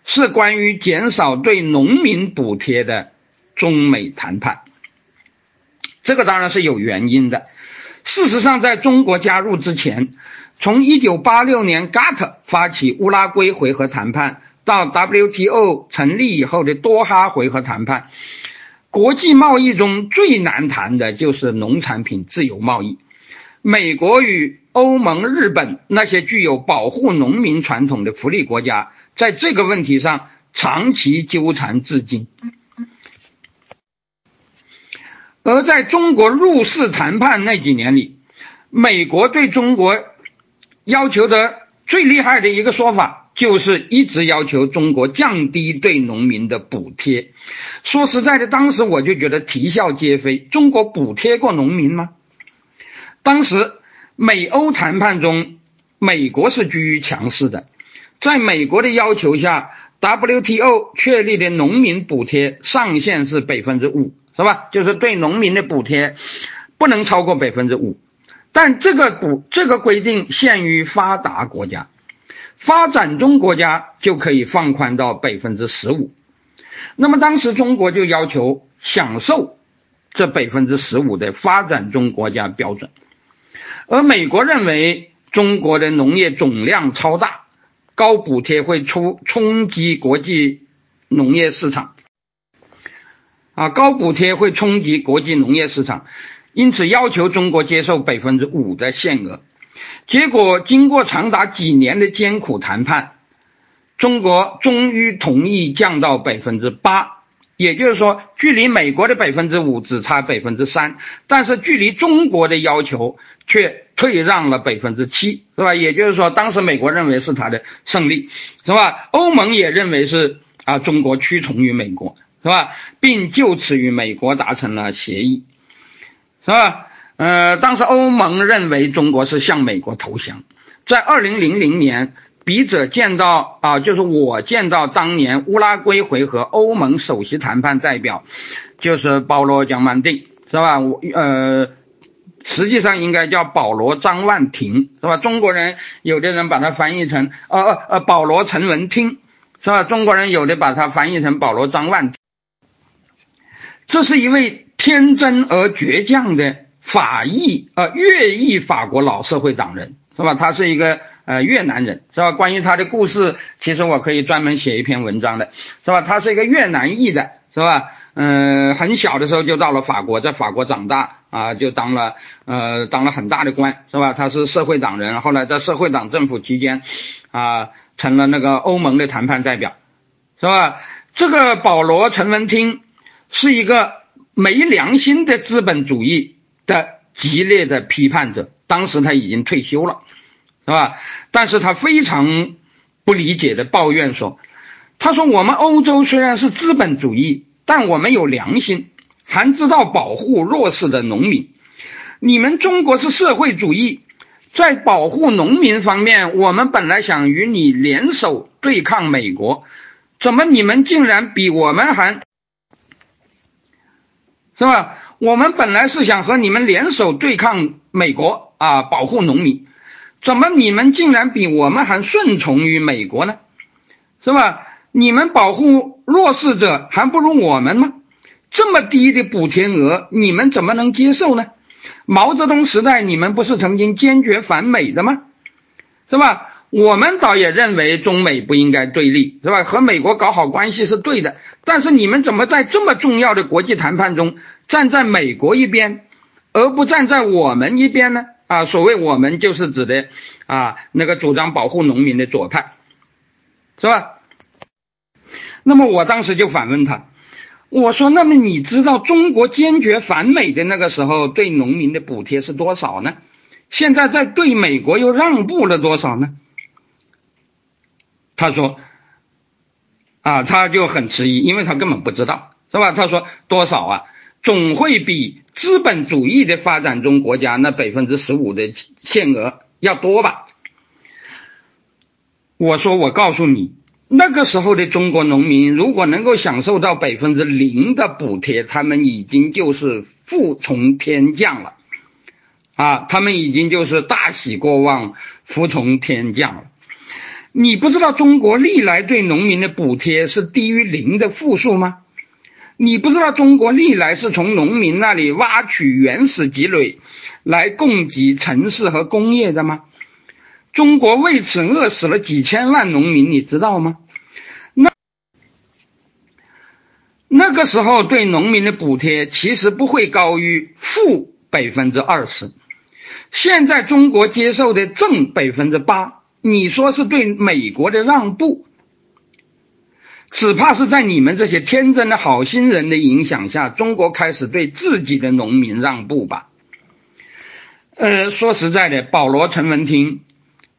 是关于减少对农民补贴的中美谈判。这个当然是有原因的。事实上，在中国加入之前。从一九八六年 GATT 发起乌拉圭回合谈判，到 WTO 成立以后的多哈回合谈判，国际贸易中最难谈的就是农产品自由贸易。美国与欧盟、日本那些具有保护农民传统的福利国家，在这个问题上长期纠缠至今。而在中国入世谈判那几年里，美国对中国。要求的最厉害的一个说法，就是一直要求中国降低对农民的补贴。说实在的，当时我就觉得啼笑皆非。中国补贴过农民吗？当时美欧谈判中，美国是居于强势的。在美国的要求下，WTO 确立的农民补贴上限是百分之五，是吧？就是对农民的补贴不能超过百分之五。但这个补这个规定限于发达国家，发展中国家就可以放宽到百分之十五。那么当时中国就要求享受这百分之十五的发展中国家标准，而美国认为中国的农业总量超大，高补贴会出冲击国际农业市场，啊，高补贴会冲击国际农业市场，因此要求中国接受百分之五的限额。结果经过长达几年的艰苦谈判，中国终于同意降到百分之八。也就是说，距离美国的百分之五只差百分之三，但是距离中国的要求却退让了百分之七，是吧？也就是说，当时美国认为是他的胜利，是吧？欧盟也认为是啊，中国屈从于美国，是吧？并就此与美国达成了协议，是吧？呃，当时欧盟认为中国是向美国投降，在二零零零年。笔者见到啊，就是我见到当年乌拉圭回合欧盟首席谈判代表，就是保罗·江曼定，是吧？我呃，实际上应该叫保罗·张万庭，是吧？中国人有的人把它翻译成呃呃呃保罗·陈文听，是吧？中国人有的把它翻译成保罗·张万。这是一位天真而倔强的法裔呃越裔法国老社会党人，是吧？他是一个。呃，越南人是吧？关于他的故事，其实我可以专门写一篇文章的，是吧？他是一个越南裔的，是吧？嗯，很小的时候就到了法国，在法国长大啊，就当了呃当了很大的官，是吧？他是社会党人，后来在社会党政府期间啊，成了那个欧盟的谈判代表，是吧？这个保罗·陈文听是一个没良心的资本主义的激烈的批判者，当时他已经退休了。是吧？但是他非常不理解的抱怨说：“他说我们欧洲虽然是资本主义，但我们有良心，还知道保护弱势的农民。你们中国是社会主义，在保护农民方面，我们本来想与你联手对抗美国，怎么你们竟然比我们还，是吧？我们本来是想和你们联手对抗美国啊，保护农民。”怎么你们竟然比我们还顺从于美国呢？是吧？你们保护弱势者还不如我们吗？这么低的补贴额，你们怎么能接受呢？毛泽东时代你们不是曾经坚决反美的吗？是吧？我们倒也认为中美不应该对立，是吧？和美国搞好关系是对的，但是你们怎么在这么重要的国际谈判中站在美国一边，而不站在我们一边呢？啊，所谓我们就是指的啊，那个主张保护农民的左派，是吧？那么我当时就反问他，我说：那么你知道中国坚决反美的那个时候对农民的补贴是多少呢？现在在对美国又让步了多少呢？他说：啊，他就很迟疑，因为他根本不知道，是吧？他说多少啊？总会比资本主义的发展中国家那百分之十五的限额要多吧？我说，我告诉你，那个时候的中国农民如果能够享受到百分之零的补贴，他们已经就是富从天降了啊！他们已经就是大喜过望，福从天降了。你不知道中国历来对农民的补贴是低于零的负数吗？你不知道中国历来是从农民那里挖取原始积累来供给城市和工业的吗？中国为此饿死了几千万农民，你知道吗？那那个时候对农民的补贴其实不会高于负百分之二十，现在中国接受的正百分之八，你说是对美国的让步？只怕是在你们这些天真的好心人的影响下，中国开始对自己的农民让步吧。呃，说实在的，保罗·陈文听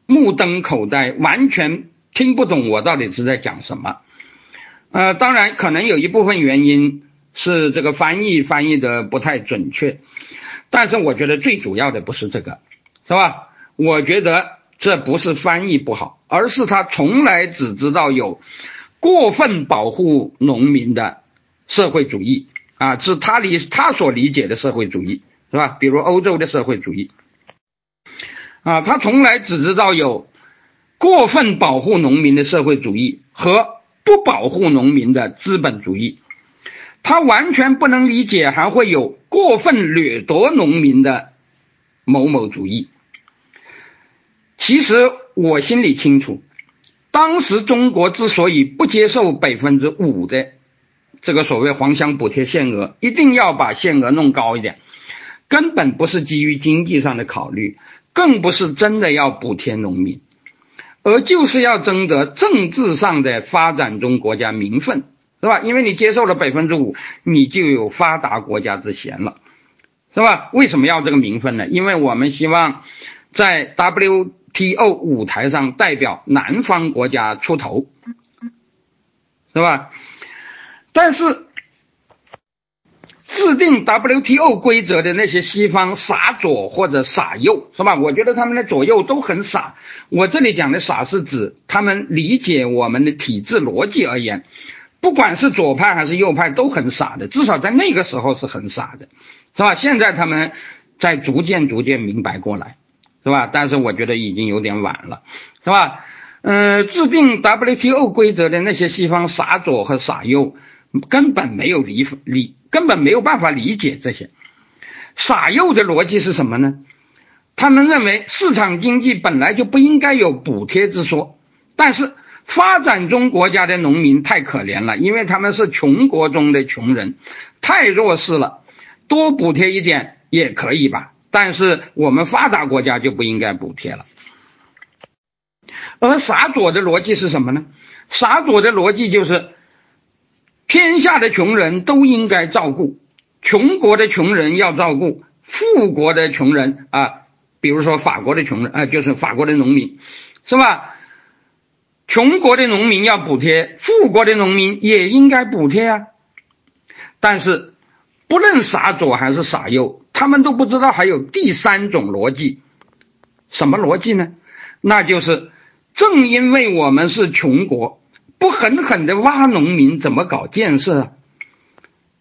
目瞪口呆，完全听不懂我到底是在讲什么。呃，当然，可能有一部分原因是这个翻译翻译的不太准确，但是我觉得最主要的不是这个，是吧？我觉得这不是翻译不好，而是他从来只知道有。过分保护农民的社会主义啊，是他理他所理解的社会主义，是吧？比如欧洲的社会主义啊，他从来只知道有过分保护农民的社会主义和不保护农民的资本主义，他完全不能理解还会有过分掠夺农民的某某主义。其实我心里清楚，当时中国之所以不接受百分之五的这个所谓黄箱补贴限额，一定要把限额弄高一点，根本不是基于经济上的考虑，更不是真的要补贴农民，而就是要争得政治上的发展中国家名分，是吧？因为你接受了百分之五，你就有发达国家之嫌了，是吧？为什么要这个名分呢？因为我们希望在 W。T.O. 舞台上代表南方国家出头，是吧？但是制定 W.T.O. 规则的那些西方傻左或者傻右，是吧？我觉得他们的左右都很傻。我这里讲的傻是指他们理解我们的体制逻辑而言，不管是左派还是右派都很傻的，至少在那个时候是很傻的，是吧？现在他们在逐渐逐渐明白过来。是吧？但是我觉得已经有点晚了，是吧？嗯，制定 WTO 规则的那些西方傻左和傻右，根本没有理理，根本没有办法理解这些傻右的逻辑是什么呢？他们认为市场经济本来就不应该有补贴之说，但是发展中国家的农民太可怜了，因为他们是穷国中的穷人，太弱势了，多补贴一点也可以吧。但是我们发达国家就不应该补贴了，而傻左的逻辑是什么呢？傻左的逻辑就是，天下的穷人都应该照顾，穷国的穷人要照顾，富国的穷人啊，比如说法国的穷人啊，就是法国的农民，是吧？穷国的农民要补贴，富国的农民也应该补贴啊。但是不论傻左还是傻右。他们都不知道还有第三种逻辑，什么逻辑呢？那就是正因为我们是穷国，不狠狠的挖农民，怎么搞建设啊？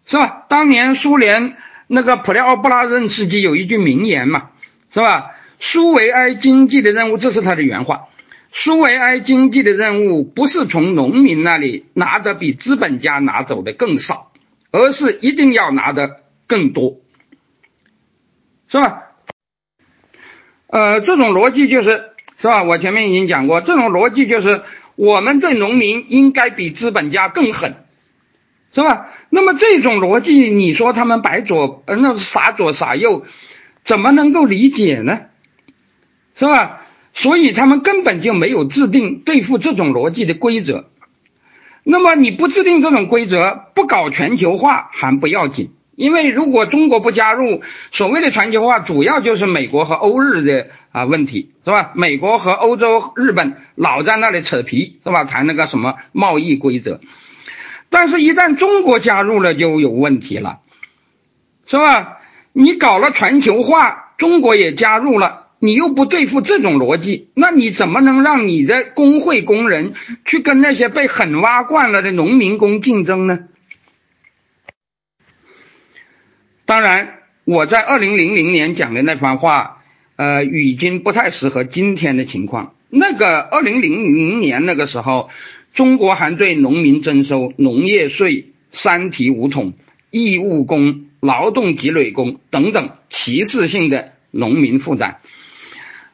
是吧？当年苏联那个普列奥布拉任斯基有一句名言嘛，是吧？苏维埃经济的任务，这是他的原话。苏维埃经济的任务不是从农民那里拿的比资本家拿走的更少，而是一定要拿的更多。是吧？呃，这种逻辑就是是吧？我前面已经讲过，这种逻辑就是我们对农民应该比资本家更狠，是吧？那么这种逻辑，你说他们白左呃，那傻左傻右，怎么能够理解呢？是吧？所以他们根本就没有制定对付这种逻辑的规则。那么你不制定这种规则，不搞全球化还不要紧。因为如果中国不加入所谓的全球化，主要就是美国和欧日的啊问题，是吧？美国和欧洲、日本老在那里扯皮，是吧？谈那个什么贸易规则，但是，一旦中国加入了，就有问题了，是吧？你搞了全球化，中国也加入了，你又不对付这种逻辑，那你怎么能让你的工会工人去跟那些被狠挖惯了的农民工竞争呢？当然，我在二零零零年讲的那番话，呃，已经不太适合今天的情况。那个二零零零年那个时候，中国还对农民征收农业税、三提五统、义务工、劳动积累工等等歧视性的农民负担。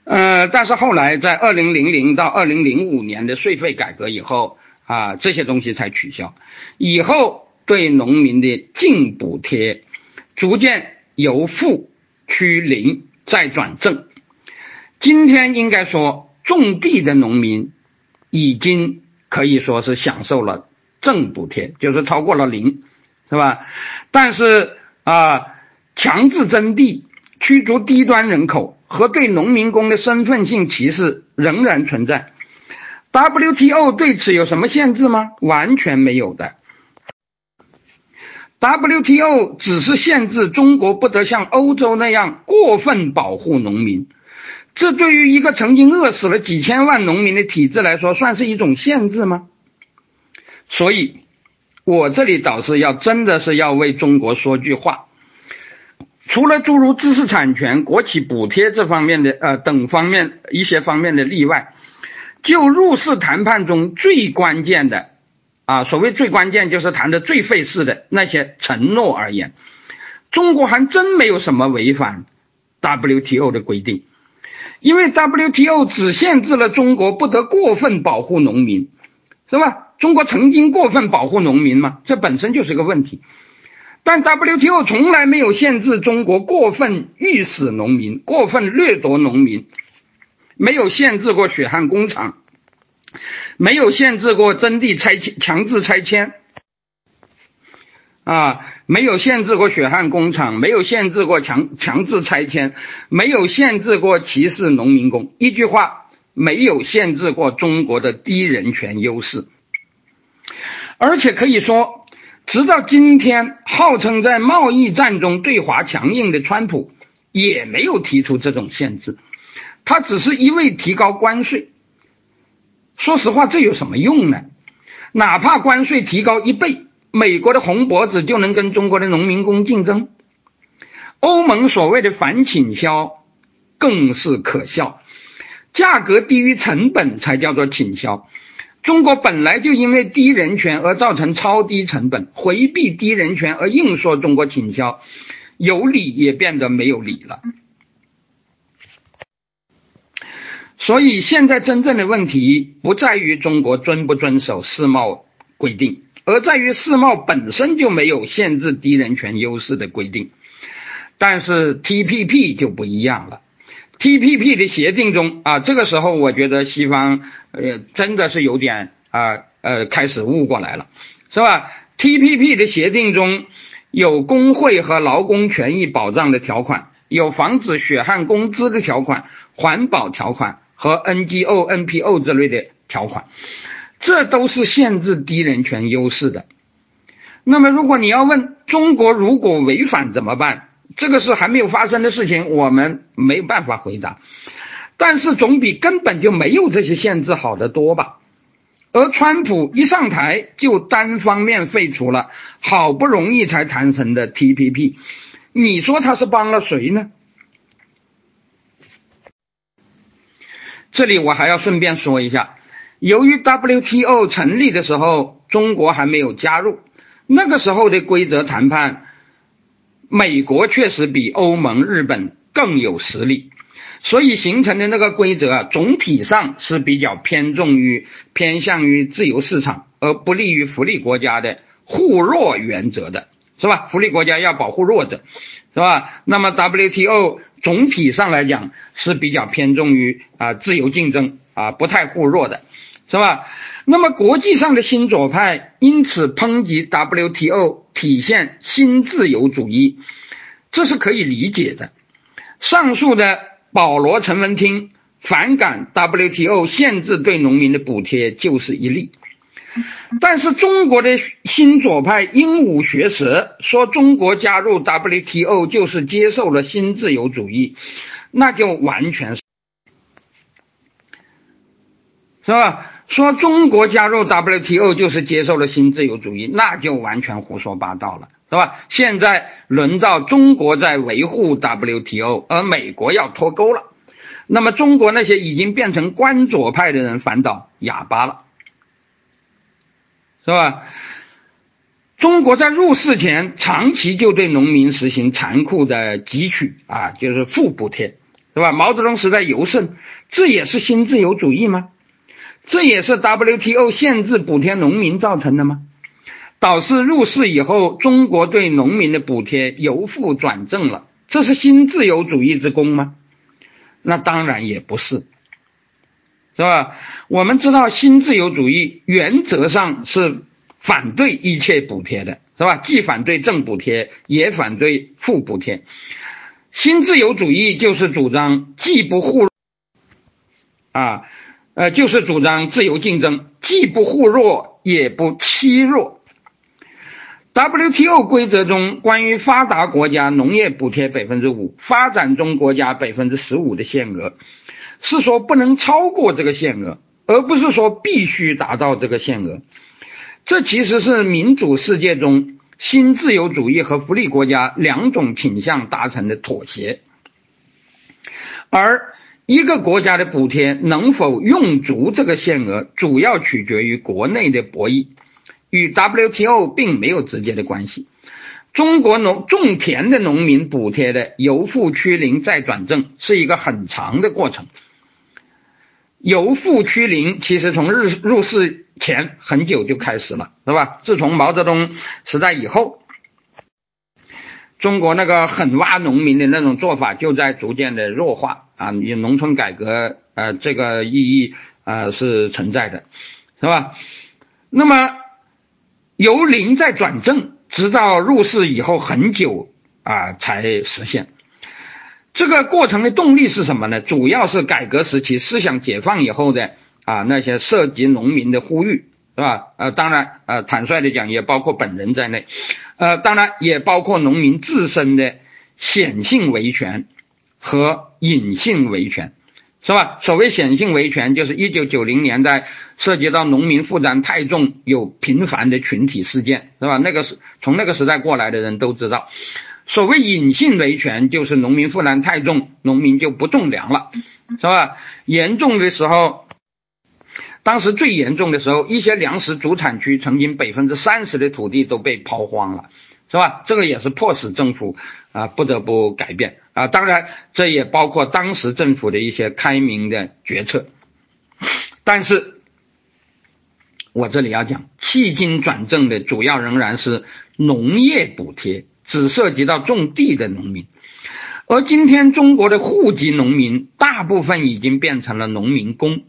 呃，但是后来在二零零零到二零零五年的税费改革以后，啊，这些东西才取消。以后对农民的净补贴。逐渐由负趋零，再转正。今天应该说，种地的农民已经可以说是享受了正补贴，就是超过了零，是吧？但是啊，强制征地、驱逐低端人口和对农民工的身份性歧视仍然存在。WTO 对此有什么限制吗？完全没有的。WTO 只是限制中国不得像欧洲那样过分保护农民，这对于一个曾经饿死了几千万农民的体制来说，算是一种限制吗？所以，我这里倒是要真的是要为中国说句话，除了诸如知识产权、国企补贴这方面的呃等方面一些方面的例外，就入世谈判中最关键的。啊，所谓最关键就是谈的最费事的那些承诺而言，中国还真没有什么违反 WTO 的规定，因为 WTO 只限制了中国不得过分保护农民，是吧？中国曾经过分保护农民吗？这本身就是个问题。但 WTO 从来没有限制中国过分御使农民、过分掠夺农民，没有限制过血汗工厂，没有限制过征地拆迁、强制拆迁，啊，没有限制过血汗工厂，没有限制过强强制拆迁，没有限制过歧视农民工。一句话，没有限制过中国的低人权优势，而且可以说。直到今天，号称在贸易战中对华强硬的川普，也没有提出这种限制，他只是一味提高关税。说实话，这有什么用呢？哪怕关税提高一倍，美国的红脖子就能跟中国的农民工竞争？欧盟所谓的反倾销更是可笑，价格低于成本才叫做倾销。中国本来就因为低人权而造成超低成本，回避低人权而硬说中国倾销，有理也变得没有理了。所以现在真正的问题不在于中国遵不遵守世贸规定，而在于世贸本身就没有限制低人权优势的规定。但是 TPP 就不一样了。TPP 的协定中啊，这个时候我觉得西方呃真的是有点啊呃开始悟过来了，是吧？TPP 的协定中有工会和劳工权益保障的条款，有防止血汗工资的条款、环保条款和 NGO、NPO 之类的条款，这都是限制低人权优势的。那么如果你要问中国如果违反怎么办？这个是还没有发生的事情，我们没有办法回答。但是总比根本就没有这些限制好得多吧？而川普一上台就单方面废除了好不容易才谈成的 TPP，你说他是帮了谁呢？这里我还要顺便说一下，由于 WTO 成立的时候中国还没有加入，那个时候的规则谈判。美国确实比欧盟、日本更有实力，所以形成的那个规则啊，总体上是比较偏重于偏向于自由市场，而不利于福利国家的互弱原则的，是吧？福利国家要保护弱者，是吧？那么 WTO 总体上来讲是比较偏重于啊自由竞争啊，不太互弱的，是吧？那么国际上的新左派因此抨击 WTO。体现新自由主义，这是可以理解的。上述的保罗·陈文厅反感 WTO 限制对农民的补贴就是一例。但是中国的新左派鹦鹉学舌说中国加入 WTO 就是接受了新自由主义，那就完全是，是吧？说中国加入 WTO 就是接受了新自由主义，那就完全胡说八道了，是吧？现在轮到中国在维护 WTO，而美国要脱钩了，那么中国那些已经变成官左派的人反倒哑巴了，是吧？中国在入世前长期就对农民实行残酷的汲取啊，就是负补贴，是吧？毛泽东时代尤甚，这也是新自由主义吗？这也是 WTO 限制补贴农民造成的吗？导致入世以后，中国对农民的补贴由负转正了，这是新自由主义之功吗？那当然也不是，是吧？我们知道新自由主义原则上是反对一切补贴的，是吧？既反对正补贴，也反对负补贴。新自由主义就是主张既不互啊。呃，就是主张自由竞争，既不互弱也不欺弱。WTO 规则中关于发达国家农业补贴百分之五，发展中国家百分之十五的限额，是说不能超过这个限额，而不是说必须达到这个限额。这其实是民主世界中新自由主义和福利国家两种倾向达成的妥协，而。一个国家的补贴能否用足这个限额，主要取决于国内的博弈，与 WTO 并没有直接的关系。中国农种田的农民补贴的由富趋零再转正是一个很长的过程。由富趋零其实从日入世前很久就开始了，是吧？自从毛泽东时代以后，中国那个狠挖农民的那种做法就在逐渐的弱化啊。你农村改革呃这个意义啊是存在的，是吧？那么由零再转正。直到入世以后很久啊才实现，这个过程的动力是什么呢？主要是改革时期思想解放以后的啊那些涉及农民的呼吁，是吧？呃，当然呃坦率的讲，也包括本人在内，呃，当然也包括农民自身的显性维权和隐性维权。是吧？所谓显性维权，就是一九九零年代涉及到农民负担太重、有频繁的群体事件，是吧？那个是从那个时代过来的人都知道。所谓隐性维权，就是农民负担太重，农民就不种粮了，是吧？严重的时候，当时最严重的时候，一些粮食主产区曾经百分之三十的土地都被抛荒了。是吧？这个也是迫使政府啊不得不改变啊。当然，这也包括当时政府的一些开明的决策。但是，我这里要讲，迄今转正的主要仍然是农业补贴，只涉及到种地的农民。而今天中国的户籍农民大部分已经变成了农民工，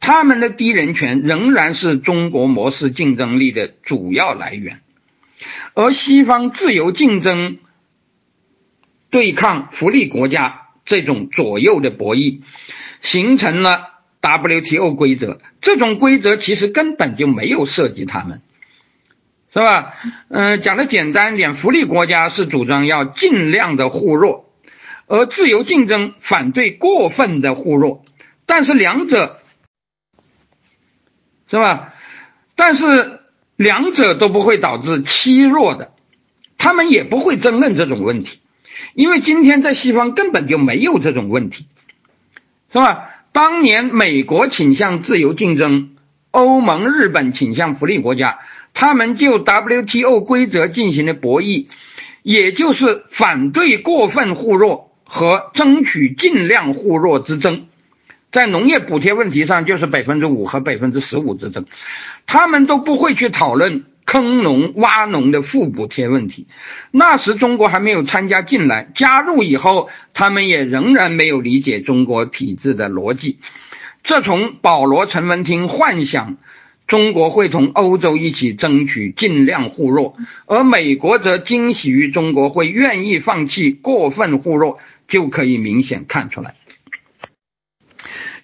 他们的低人权仍然是中国模式竞争力的主要来源。而西方自由竞争对抗福利国家这种左右的博弈，形成了 WTO 规则。这种规则其实根本就没有涉及他们，是吧？嗯，讲的简单一点，福利国家是主张要尽量的互弱，而自由竞争反对过分的互弱。但是两者，是吧？但是。两者都不会导致欺弱的，他们也不会争论这种问题，因为今天在西方根本就没有这种问题，是吧？当年美国倾向自由竞争，欧盟、日本倾向福利国家，他们就 WTO 规则进行了博弈，也就是反对过分互弱和争取尽量互弱之争。在农业补贴问题上，就是百分之五和百分之十五之争，他们都不会去讨论坑农、挖农的负补贴问题。那时中国还没有参加进来，加入以后，他们也仍然没有理解中国体制的逻辑。这从保罗·陈文厅幻想中国会同欧洲一起争取尽量互弱，而美国则惊喜于中国会愿意放弃过分互弱，就可以明显看出来。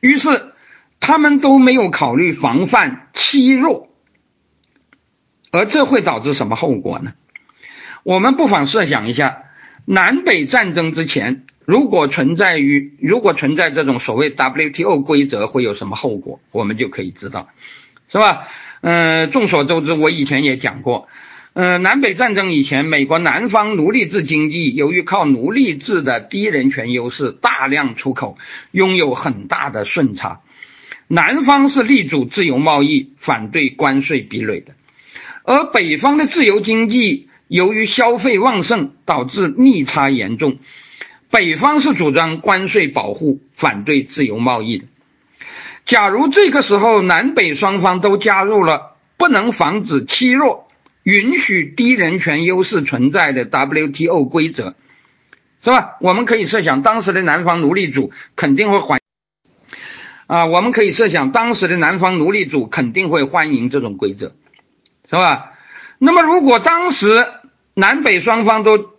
于是，他们都没有考虑防范欺弱，而这会导致什么后果呢？我们不妨设想一下，南北战争之前，如果存在于如果存在这种所谓 WTO 规则，会有什么后果？我们就可以知道，是吧？嗯，众所周知，我以前也讲过。嗯，南北战争以前，美国南方奴隶制经济由于靠奴隶制的低人权优势，大量出口，拥有很大的顺差。南方是力主自由贸易，反对关税壁垒的；而北方的自由经济由于消费旺盛，导致逆差严重。北方是主张关税保护，反对自由贸易的。假如这个时候南北双方都加入了不能防止欺弱。允许低人权优势存在的 WTO 规则，是吧？我们可以设想，当时的南方奴隶主肯定会欢啊，我们可以设想，当时的南方奴隶主肯定会欢迎这种规则，是吧？那么，如果当时南北双方都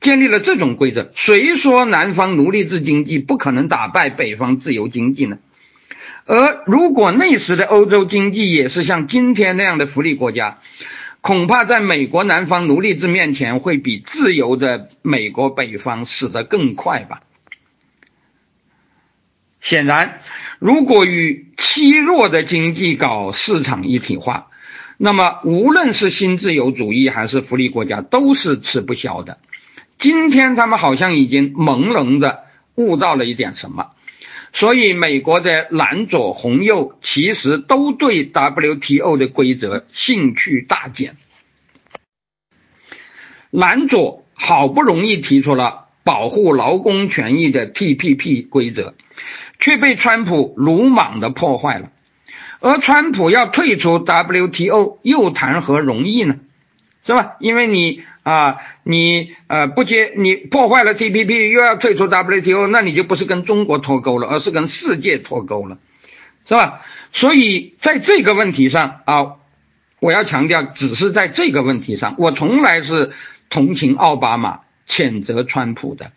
建立了这种规则，谁说南方奴隶制经济不可能打败北方自由经济呢？而如果那时的欧洲经济也是像今天那样的福利国家，恐怕在美国南方奴隶制面前，会比自由的美国北方死得更快吧。显然，如果与欺弱的经济搞市场一体化，那么无论是新自由主义还是福利国家，都是吃不消的。今天他们好像已经朦胧的悟到了一点什么。所以，美国的蓝左红右其实都对 WTO 的规则兴趣大减。蓝左好不容易提出了保护劳工权益的 TPP 规则，却被川普鲁莽的破坏了。而川普要退出 WTO，又谈何容易呢？是吧？因为你啊，你呃不接，你破坏了 TPP，又要退出 WTO，那你就不是跟中国脱钩了，而是跟世界脱钩了，是吧？所以在这个问题上啊，我要强调，只是在这个问题上，我从来是同情奥巴马，谴责川普的。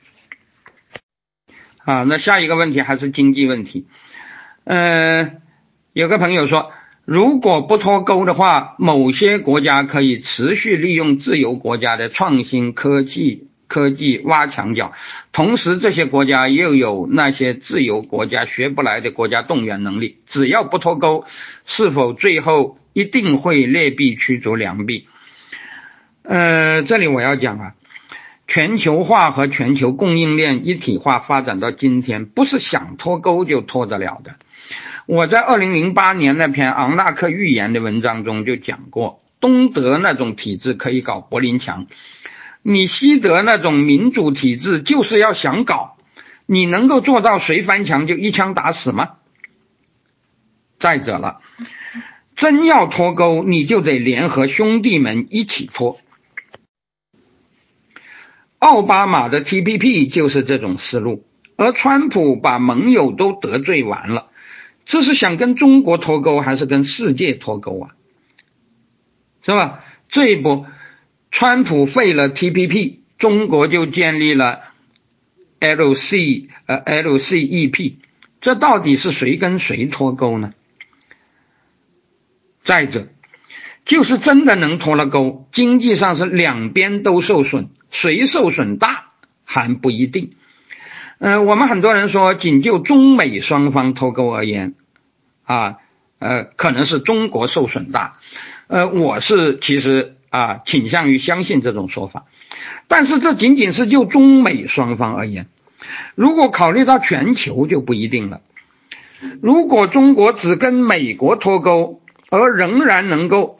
啊，那下一个问题还是经济问题，嗯。有个朋友说，如果不脱钩的话，某些国家可以持续利用自由国家的创新科技科技挖墙脚，同时这些国家又有那些自由国家学不来的国家动员能力。只要不脱钩，是否最后一定会劣币驱逐良币？呃，这里我要讲啊，全球化和全球供应链一体化发展到今天，不是想脱钩就脱得了的。我在二零零八年那篇昂纳克预言的文章中就讲过，东德那种体制可以搞柏林墙，你西德那种民主体制就是要想搞，你能够做到谁翻墙就一枪打死吗？再者了，真要脱钩，你就得联合兄弟们一起脱。奥巴马的 TPP 就是这种思路，而川普把盟友都得罪完了。这是想跟中国脱钩，还是跟世界脱钩啊？是吧？这一波，川普废了 TPP，中国就建立了 LC 呃 LCEP，这到底是谁跟谁脱钩呢？再者，就是真的能脱了钩，经济上是两边都受损，谁受损大还不一定。嗯，我们很多人说，仅就中美双方脱钩而言，啊，呃，可能是中国受损大，呃，我是其实啊倾向于相信这种说法，但是这仅仅是就中美双方而言，如果考虑到全球就不一定了。如果中国只跟美国脱钩，而仍然能够。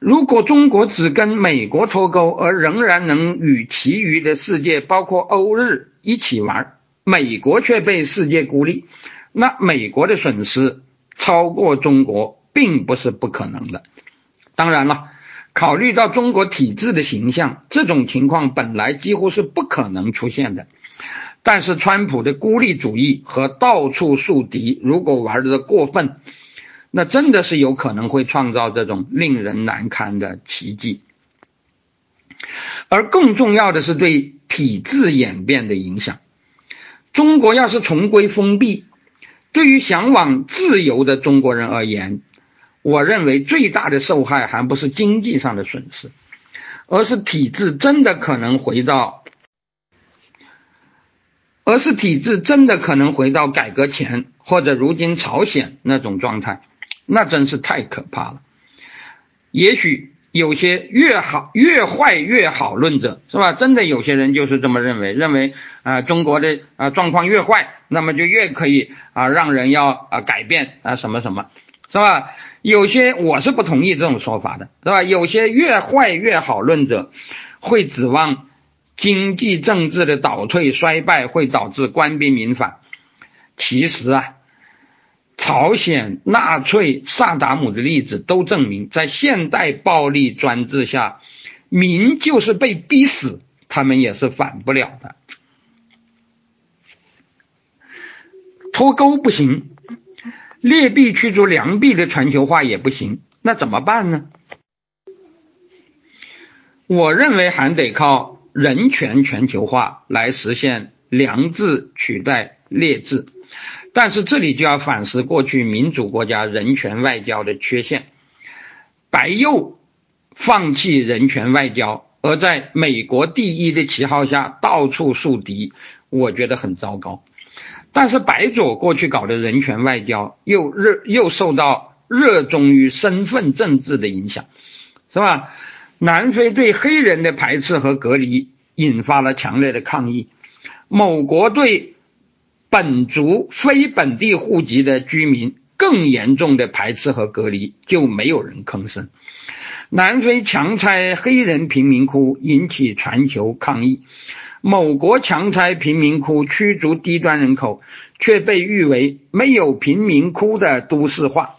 如果中国只跟美国脱钩，而仍然能与其余的世界，包括欧日一起玩，美国却被世界孤立，那美国的损失超过中国，并不是不可能的。当然了，考虑到中国体制的形象，这种情况本来几乎是不可能出现的。但是，川普的孤立主义和到处树敌，如果玩的过分，那真的是有可能会创造这种令人难堪的奇迹，而更重要的是对体制演变的影响。中国要是重归封闭，对于向往自由的中国人而言，我认为最大的受害还不是经济上的损失，而是体制真的可能回到，而是体制真的可能回到改革前或者如今朝鲜那种状态。那真是太可怕了。也许有些越好越坏越好论者是吧？真的有些人就是这么认为，认为啊中国的啊状况越坏，那么就越可以啊让人要啊改变啊什么什么，是吧？有些我是不同意这种说法的，是吧？有些越坏越好论者会指望经济政治的倒退衰败会导致官兵民反，其实啊。朝鲜、纳粹、萨达姆的例子都证明，在现代暴力专制下，民就是被逼死，他们也是反不了的。脱钩不行，劣币驱逐良币的全球化也不行，那怎么办呢？我认为还得靠人权全球化来实现良治取代劣治。但是这里就要反思过去民主国家人权外交的缺陷，白右放弃人权外交，而在美国第一的旗号下到处树敌，我觉得很糟糕。但是白左过去搞的人权外交又热又受到热衷于身份政治的影响，是吧？南非对黑人的排斥和隔离引发了强烈的抗议，某国对。本族非本地户籍的居民更严重的排斥和隔离，就没有人吭声。南非强拆黑人贫民窟引起全球抗议。某国强拆贫民窟驱逐低端人口，却被誉为没有贫民窟的都市化。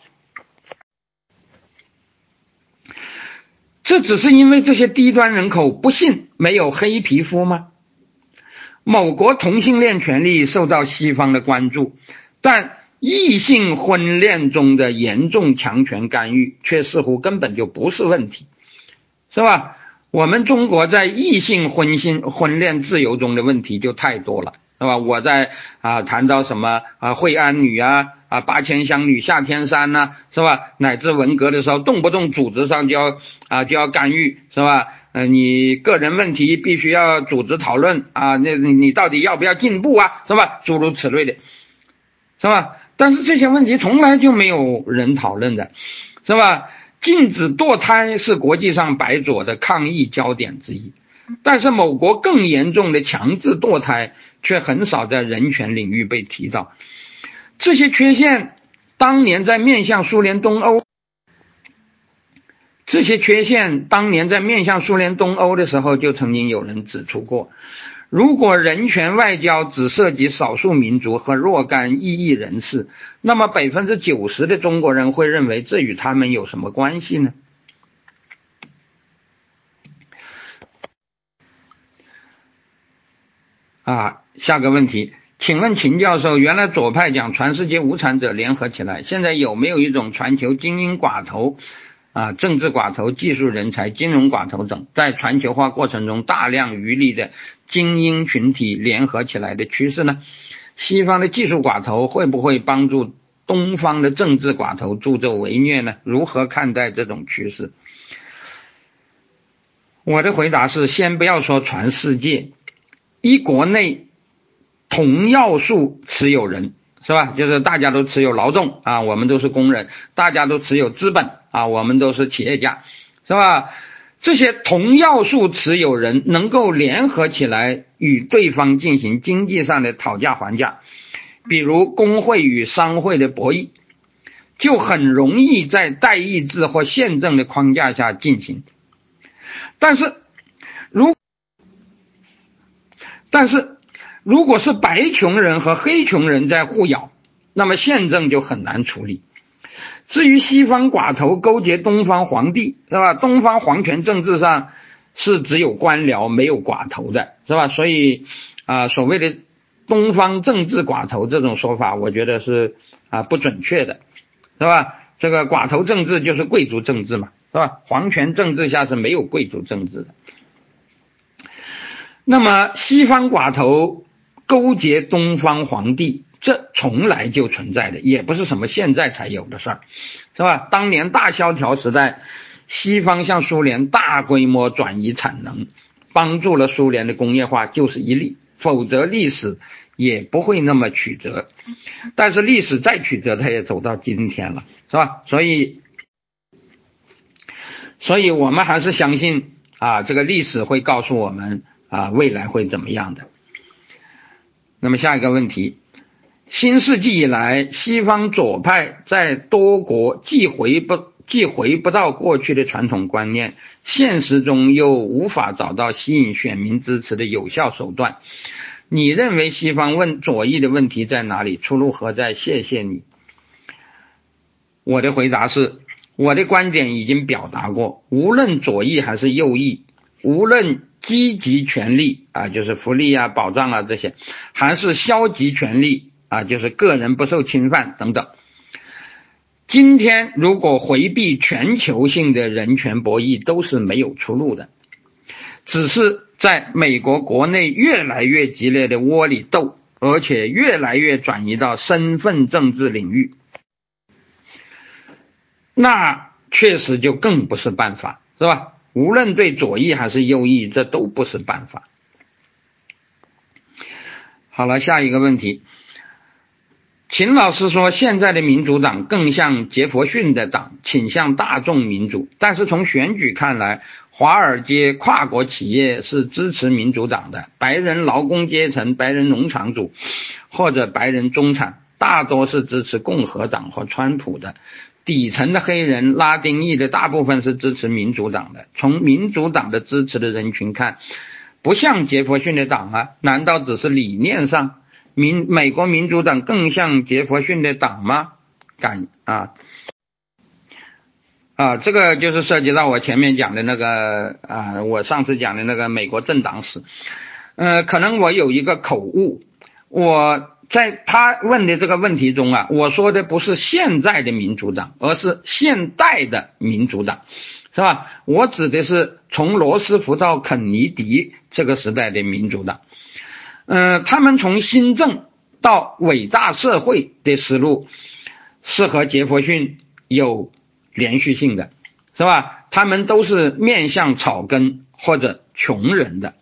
这只是因为这些低端人口不幸没有黑皮肤吗？某国同性恋权利受到西方的关注，但异性婚恋中的严重强权干预却似乎根本就不是问题，是吧？我们中国在异性婚姻婚恋自由中的问题就太多了，是吧？我在啊谈到什么啊惠安女啊啊八千香女下天山呐，是吧？乃至文革的时候，动不动组织上就要啊就要干预，是吧？嗯，你个人问题必须要组织讨论啊，那你到底要不要进步啊，是吧？诸如此类的，是吧？但是这些问题从来就没有人讨论的，是吧？禁止堕胎是国际上白左的抗议焦点之一，但是某国更严重的强制堕胎却很少在人权领域被提到。这些缺陷当年在面向苏联东欧，这些缺陷当年在面向苏联东欧的时候就曾经有人指出过。如果人权外交只涉及少数民族和若干异议人士，那么百分之九十的中国人会认为这与他们有什么关系呢？啊，下个问题，请问秦教授，原来左派讲全世界无产者联合起来，现在有没有一种全球精英寡头？啊，政治寡头、技术人才、金融寡头等，在全球化过程中大量余力的精英群体联合起来的趋势呢？西方的技术寡头会不会帮助东方的政治寡头助纣为虐呢？如何看待这种趋势？我的回答是：先不要说全世界，一国内同要素持有人是吧？就是大家都持有劳动啊，我们都是工人，大家都持有资本。啊，我们都是企业家，是吧？这些同要素持有人能够联合起来与对方进行经济上的讨价还价，比如工会与商会的博弈，就很容易在代议制或宪政的框架下进行。但是，如但是如果是白穷人和黑穷人在互咬，那么宪政就很难处理。至于西方寡头勾结东方皇帝，是吧？东方皇权政治上是只有官僚没有寡头的，是吧？所以啊，所谓的东方政治寡头这种说法，我觉得是啊不准确的，是吧？这个寡头政治就是贵族政治嘛，是吧？皇权政治下是没有贵族政治的。那么西方寡头勾结东方皇帝。这从来就存在的，也不是什么现在才有的事儿，是吧？当年大萧条时代，西方向苏联大规模转移产能，帮助了苏联的工业化，就是一例。否则历史也不会那么曲折。但是历史再曲折，它也走到今天了，是吧？所以，所以我们还是相信啊，这个历史会告诉我们啊，未来会怎么样的。那么下一个问题。新世纪以来，西方左派在多国既回不既回不到过去的传统观念，现实中又无法找到吸引选民支持的有效手段。你认为西方问左翼的问题在哪里？出路何在？谢谢你。我的回答是，我的观点已经表达过，无论左翼还是右翼，无论积极权利啊，就是福利啊、保障啊这些，还是消极权利。啊，就是个人不受侵犯等等。今天如果回避全球性的人权博弈，都是没有出路的。只是在美国国内越来越激烈的窝里斗，而且越来越转移到身份政治领域，那确实就更不是办法，是吧？无论对左翼还是右翼，这都不是办法。好了，下一个问题。秦老师说，现在的民主党更像杰弗逊的党，倾向大众民主。但是从选举看来，华尔街跨国企业是支持民主党的，白人劳工阶层、白人农场主或者白人中产大多是支持共和党和川普的。底层的黑人拉丁裔的大部分是支持民主党的。从民主党的支持的人群看，不像杰弗逊的党啊？难道只是理念上，民美国民主党更像杰弗逊的党吗？感啊啊，这个就是涉及到我前面讲的那个啊，我上次讲的那个美国政党史。呃，可能我有一个口误，我。在他问的这个问题中啊，我说的不是现在的民主党，而是现代的民主党，是吧？我指的是从罗斯福到肯尼迪这个时代的民主党。嗯，他们从新政到伟大社会的思路是和杰弗逊有连续性的，是吧？他们都是面向草根或者穷人的，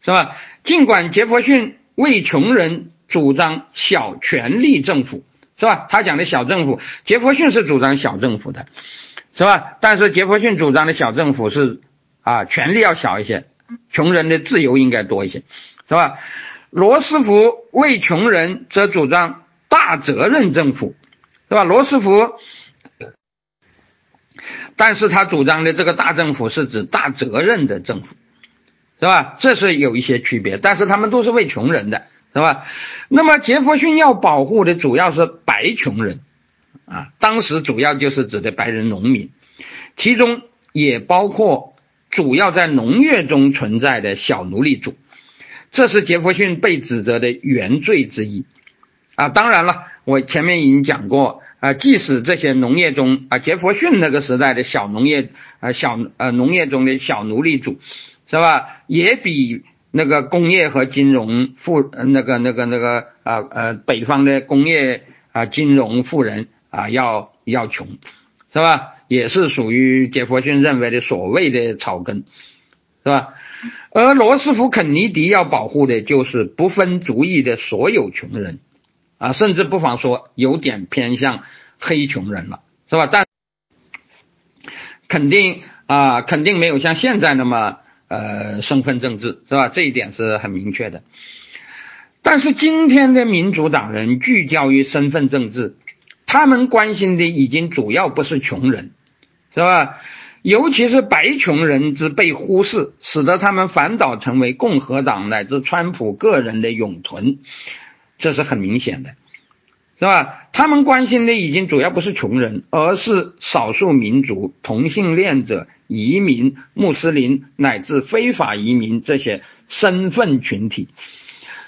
是吧？尽管杰弗逊为穷人。主张小权力政府是吧？他讲的小政府，杰弗逊是主张小政府的，是吧？但是杰弗逊主张的小政府是啊，权力要小一些，穷人的自由应该多一些，是吧？罗斯福为穷人则主张大责任政府，是吧？罗斯福，但是他主张的这个大政府是指大责任的政府，是吧？这是有一些区别，但是他们都是为穷人的。是吧？那么杰弗逊要保护的主要是白穷人啊，当时主要就是指的白人农民，其中也包括主要在农业中存在的小奴隶主，这是杰弗逊被指责的原罪之一啊。当然了，我前面已经讲过啊，即使这些农业中啊，杰弗逊那个时代的小农业啊，小呃农业中的小奴隶主，是吧？也比。那个工业和金融富，那个那个那个啊呃，北方的工业啊金融富人啊要要穷，是吧？也是属于杰弗逊认为的所谓的草根，是吧？而罗斯福肯尼迪要保护的就是不分族裔的所有穷人啊，甚至不妨说有点偏向黑穷人了，是吧？但肯定啊，肯定没有像现在那么。呃，身份政治是吧？这一点是很明确的。但是今天的民主党人聚焦于身份政治，他们关心的已经主要不是穷人，是吧？尤其是白穷人之被忽视，使得他们反倒成为共和党乃至川普个人的永存，这是很明显的。是吧？他们关心的已经主要不是穷人，而是少数民族、同性恋者、移民、穆斯林乃至非法移民这些身份群体。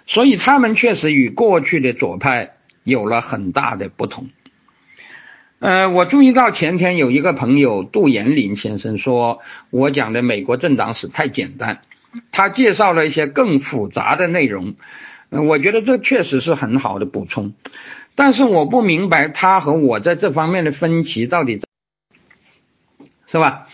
所以他们确实与过去的左派有了很大的不同。呃，我注意到前天有一个朋友杜延林先生说，我讲的美国政党史太简单，他介绍了一些更复杂的内容。我觉得这确实是很好的补充。但是我不明白他和我在这方面的分歧到底是吧？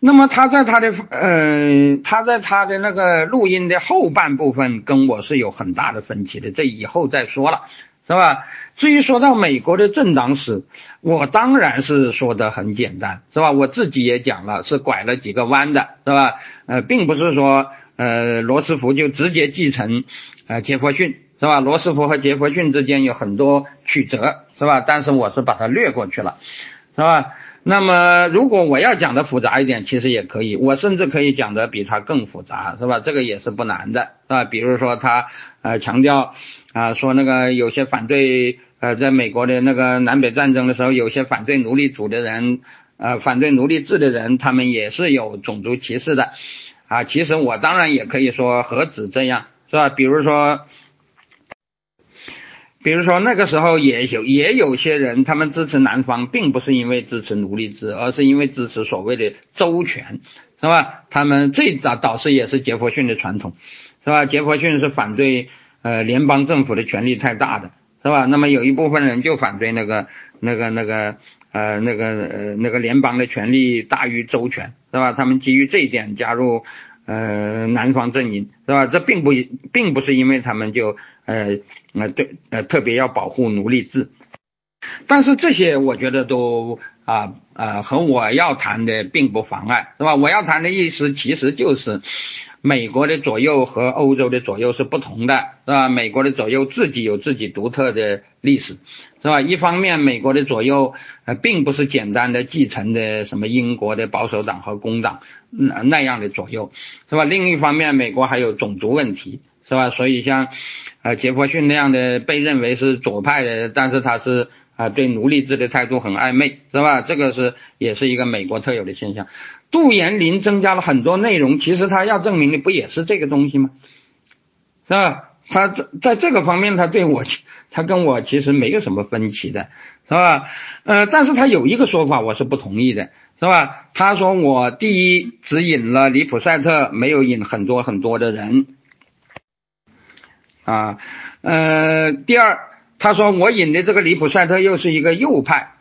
那么他在他的呃，他在他的那个录音的后半部分跟我是有很大的分歧的，这以后再说了，是吧？至于说到美国的政党史，我当然是说的很简单，是吧？我自己也讲了，是拐了几个弯的，是吧？呃，并不是说呃罗斯福就直接继承呃杰弗逊。是吧？罗斯福和杰弗逊之间有很多曲折，是吧？但是我是把它略过去了，是吧？那么如果我要讲的复杂一点，其实也可以，我甚至可以讲的比他更复杂，是吧？这个也是不难的，是吧？比如说他呃强调啊，说那个有些反对呃，在美国的那个南北战争的时候，有些反对奴隶主的人，呃，反对奴隶制的人，他们也是有种族歧视的啊。其实我当然也可以说何止这样，是吧？比如说。比如说那个时候也有也有些人，他们支持南方，并不是因为支持奴隶制，而是因为支持所谓的周全，是吧？他们最早导师也是杰弗逊的传统，是吧？杰弗逊是反对呃联邦政府的权力太大的，是吧？那么有一部分人就反对那个那个那个呃那个呃那个联邦的权力大于周全，是吧？他们基于这一点加入呃南方阵营，是吧？这并不并不是因为他们就呃。呃对呃特别要保护奴隶制，但是这些我觉得都啊啊和我要谈的并不妨碍，是吧？我要谈的意思其实就是美国的左右和欧洲的左右是不同的，是吧？美国的左右自己有自己独特的历史，是吧？一方面，美国的左右呃并不是简单的继承的什么英国的保守党和工党那那样的左右，是吧？另一方面，美国还有种族问题，是吧？所以像呃杰弗逊那样的被认为是左派的，但是他是啊对奴隶制的态度很暧昧，是吧？这个是也是一个美国特有的现象。杜延林增加了很多内容，其实他要证明的不也是这个东西吗？是吧？他在在这个方面，他对我，他跟我其实没有什么分歧的，是吧？呃，但是他有一个说法我是不同意的，是吧？他说我第一只引了里普赛特，没有引很多很多的人，啊，呃，第二，他说我引的这个里普赛特又是一个右派，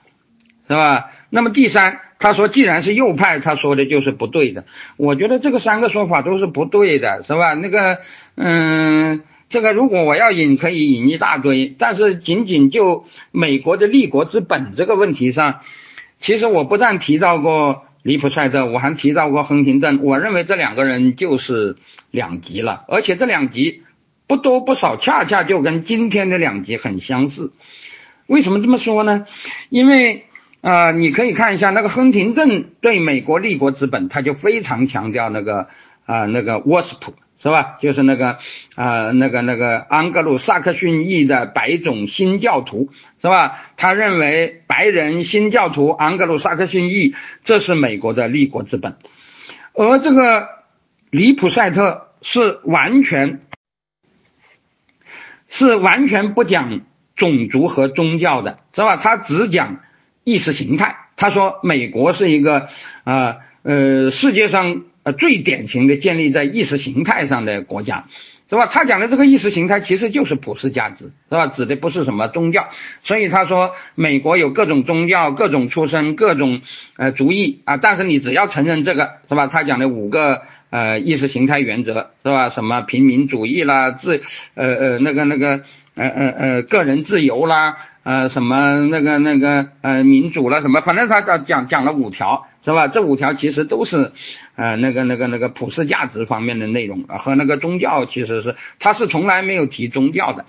是吧？那么第三。他说：“既然是右派，他说的就是不对的。我觉得这个三个说法都是不对的，是吧？那个，嗯，这个如果我要引，可以引一大堆，但是仅仅就美国的立国之本这个问题上，其实我不但提到过里普赛特，我还提到过亨廷顿。我认为这两个人就是两极了，而且这两极不多不少，恰恰就跟今天的两极很相似。为什么这么说呢？因为。”啊，你可以看一下那个亨廷顿对美国立国之本，他就非常强调那个啊那个 WASP 是吧？就是那个啊那个那个安格鲁萨克逊裔的白种新教徒是吧？他认为白人新教徒安格鲁萨克逊裔这是美国的立国之本，而这个里普赛特是完全是完全不讲种族和宗教的，是吧？他只讲。意识形态，他说美国是一个啊呃世界上呃最典型的建立在意识形态上的国家，是吧？他讲的这个意识形态其实就是普世价值，是吧？指的不是什么宗教，所以他说美国有各种宗教、各种出身、各种呃族裔啊，但是你只要承认这个，是吧？他讲的五个呃意识形态原则，是吧？什么平民主义啦，自呃呃那个那个呃呃呃个人自由啦。呃，什么那个那个呃民主了什么，反正他讲讲讲了五条，是吧？这五条其实都是呃那个那个那个普世价值方面的内容，和那个宗教其实是他是从来没有提宗教的，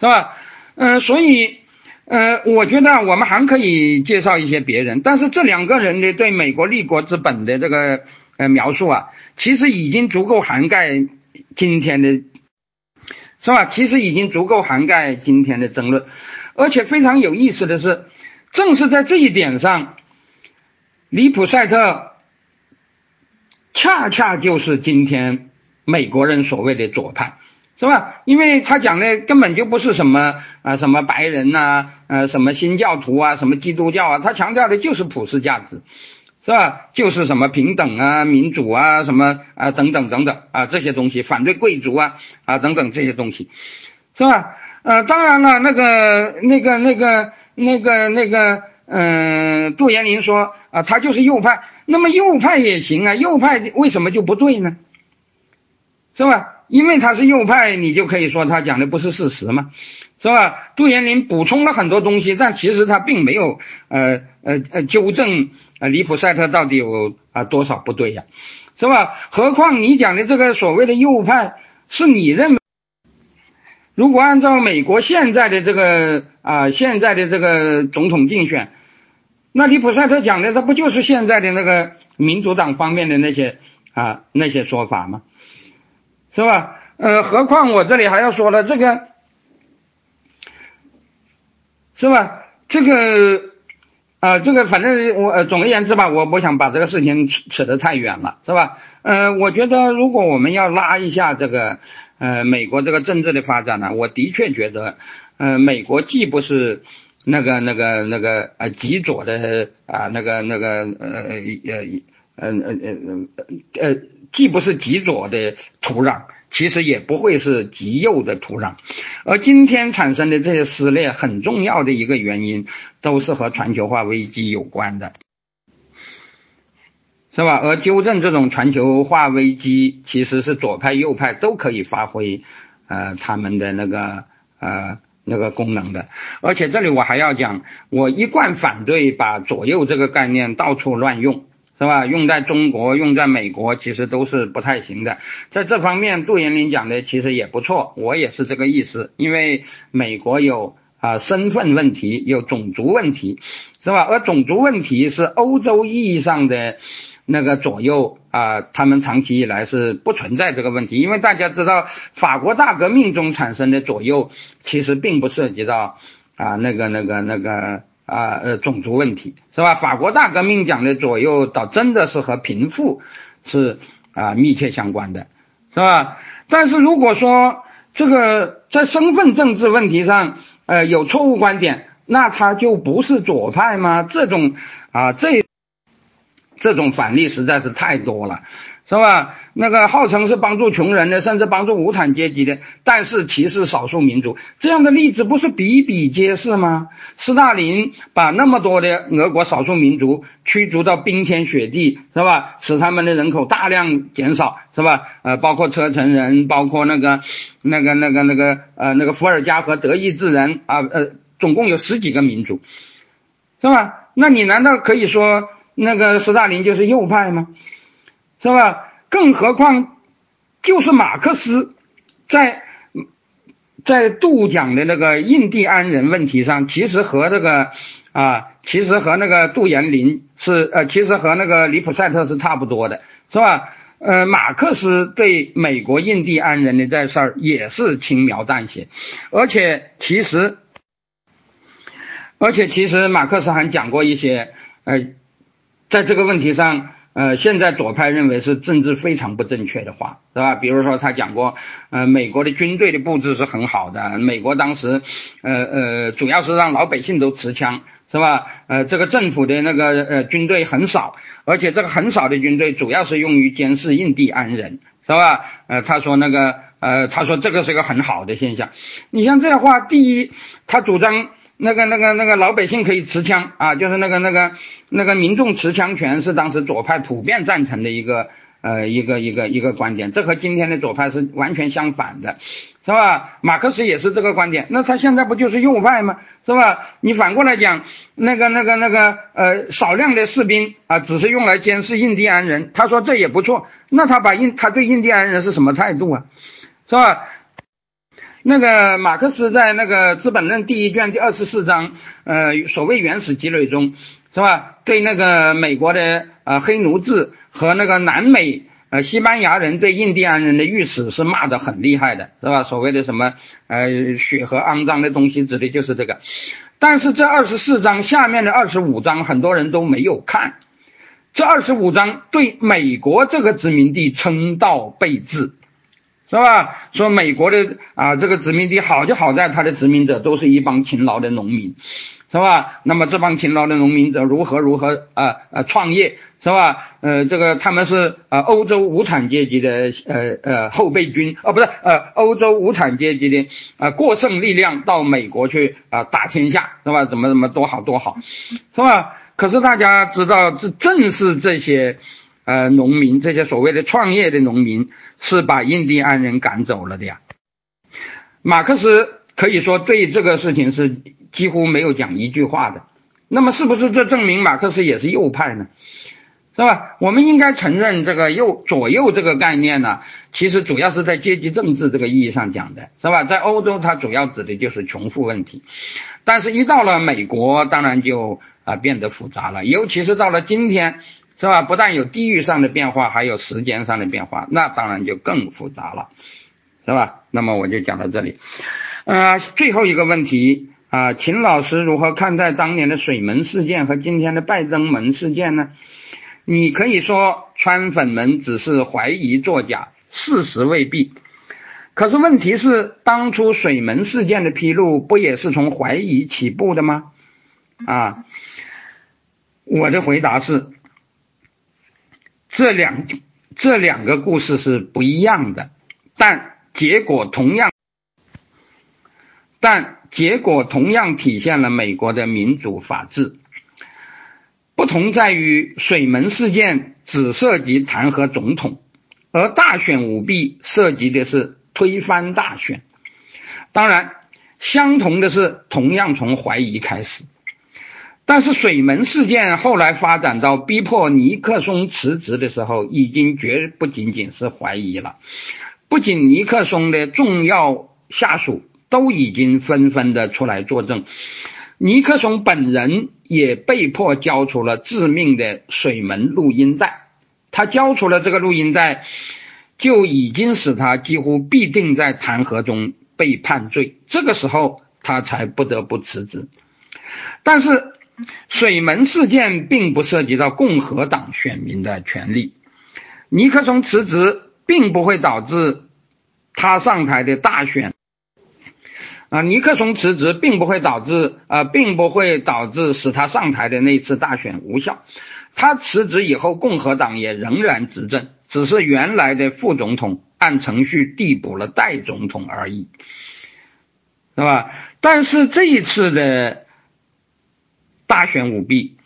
是吧？嗯，所以呃，我觉得我们还可以介绍一些别人，但是这两个人的对美国立国之本的这个呃描述啊，其实已经足够涵盖今天的，是吧？其实已经足够涵盖今天的争论。而且非常有意思的是，正是在这一点上，里普赛特恰恰就是今天美国人所谓的左派，是吧？因为他讲的根本就不是什么啊什么白人呐，呃什么新教徒啊，什么基督教啊，他强调的就是普世价值，是吧？就是什么平等啊、民主啊、什么啊等等等等啊这些东西，反对贵族啊啊等等这些东西，是吧？呃，当然了，那个、那个、那个、那个、那个，嗯，杜延林说啊，他就是右派，那么右派也行啊，右派为什么就不对呢？是吧？因为他是右派，你就可以说他讲的不是事实嘛，是吧？杜延林补充了很多东西，但其实他并没有呃呃呃纠正啊，里普赛特到底有啊多少不对呀，是吧？何况你讲的这个所谓的右派，是你认为。如果按照美国现在的这个啊，现在的这个总统竞选，那里普赛特讲的，他不就是现在的那个民主党方面的那些啊那些说法吗？是吧？呃，何况我这里还要说了，这个是吧？这个啊，这个反正我总而言之吧，我不想把这个事情扯扯得太远了，是吧？呃，我觉得如果我们要拉一下这个。呃，美国这个政治的发展呢，我的确觉得，呃，美国既不是那个那个那个呃极左的啊那个那个呃呃呃呃呃呃既不是极左的土壤，其实也不会是极右的土壤，而今天产生的这些撕裂，很重要的一个原因，都是和全球化危机有关的。是吧？而纠正这种全球化危机，其实是左派、右派都可以发挥呃他们的那个呃那个功能的。而且这里我还要讲，我一贯反对把左右这个概念到处乱用，是吧？用在中国，用在美国，其实都是不太行的。在这方面，杜延林讲的其实也不错，我也是这个意思。因为美国有啊身份问题，有种族问题，是吧？而种族问题是欧洲意义上的那个左右啊，他们长期以来是不存在这个问题。因为大家知道，法国大革命中产生的左右，其实并不涉及到啊那个那个那个。啊呃，种族问题是吧？法国大革命讲的左右，倒真的是和贫富是啊密切相关的，是吧？但是如果说这个在身份政治问题上呃有错误观点，那他就不是左派吗？这种啊这这种反例实在是太多了。是吧？那个号称是帮助穷人的，甚至帮助无产阶级的，但是歧视少数民族，这样的例子不是比比皆是吗？斯大林把那么多的俄国少数民族驱逐到冰天雪地，是吧？使他们的人口大量减少，是吧？呃，包括车臣人，包括那个、那个、那个、那个呃那个伏尔加和德意志人啊，呃，总共有十几个民族，是吧？那你难道可以说那个斯大林就是右派吗？是吧？更何况，就是马克思在在杜讲的那个印第安人问题上，其实和这个啊，其实和那个杜延林是呃，其实和那个里普赛特是差不多的，是吧？呃，马克思对美国印第安人的这事儿也是轻描淡写，而且其实，而且其实马克思还讲过一些呃，在这个问题上。呃，现在左派认为是政治非常不正确的话，是吧？比如说他讲过，呃，美国的军队的布置是很好的，美国当时，呃呃，主要是让老百姓都持枪，是吧？呃，这个政府的那个呃军队很少，而且这个很少的军队主要是用于监视印第安人，是吧？呃，他说那个，呃，他说这个是一个很好的现象。你像这话，第一，他主张。那个、那个、那个老百姓可以持枪啊，就是那个、那个、那个民众持枪权是当时左派普遍赞成的一个呃一个一个一个观点，这和今天的左派是完全相反的，是吧？马克思也是这个观点，那他现在不就是右派吗？是吧？你反过来讲，那个、那个、那个呃少量的士兵啊，只是用来监视印第安人，他说这也不错，那他把印他对印第安人是什么态度啊？是吧？那个马克思在那个《资本论》第一卷第二十四章，呃，所谓原始积累中，是吧？对那个美国的呃黑奴制和那个南美呃西班牙人对印第安人的御史是骂得很厉害的，是吧？所谓的什么呃血和肮脏的东西，指的就是这个。但是这二十四章下面的二十五章，很多人都没有看。这二十五章对美国这个殖民地称道备至。是吧？说美国的啊，这个殖民地好就好在它的殖民者都是一帮勤劳的农民，是吧？那么这帮勤劳的农民者如何如何啊啊创业，是吧？呃，这个他们是啊欧洲无产阶级的呃呃后备军啊，不是呃欧洲无产阶级的啊过剩力量到美国去啊打天下，是吧？怎么怎么多好多好，是吧？可是大家知道，这正是这些。呃，农民这些所谓的创业的农民是把印第安人赶走了的呀。马克思可以说对这个事情是几乎没有讲一句话的。那么是不是这证明马克思也是右派呢？是吧？我们应该承认这个右左右这个概念呢，其实主要是在阶级政治这个意义上讲的，是吧？在欧洲它主要指的就是穷富问题，但是一到了美国，当然就啊变得复杂了，尤其是到了今天。是吧？不但有地域上的变化，还有时间上的变化，那当然就更复杂了，是吧？那么我就讲到这里。呃，最后一个问题啊，秦老师如何看待当年的水门事件和今天的拜登门事件呢？你可以说川粉们只是怀疑作假，事实未必。可是问题是，当初水门事件的披露不也是从怀疑起步的吗？啊，我的回答是。这两这两个故事是不一样的，但结果同样，但结果同样体现了美国的民主法治。不同在于水门事件只涉及弹劾总统，而大选舞弊涉及的是推翻大选。当然，相同的是同样从怀疑开始。但是水门事件后来发展到逼迫尼克松辞职的时候，已经绝不仅仅是怀疑了。不仅尼克松的重要下属都已经纷纷的出来作证，尼克松本人也被迫交出了致命的水门录音带。他交出了这个录音带，就已经使他几乎必定在弹劾中被判罪。这个时候，他才不得不辞职。但是。水门事件并不涉及到共和党选民的权利，尼克松辞职并不会导致他上台的大选啊，尼克松辞职并不会导致啊，并不会导致使他上台的那次大选无效。他辞职以后，共和党也仍然执政，只是原来的副总统按程序递补了代总统而已，是吧？但是这一次的。大选舞弊，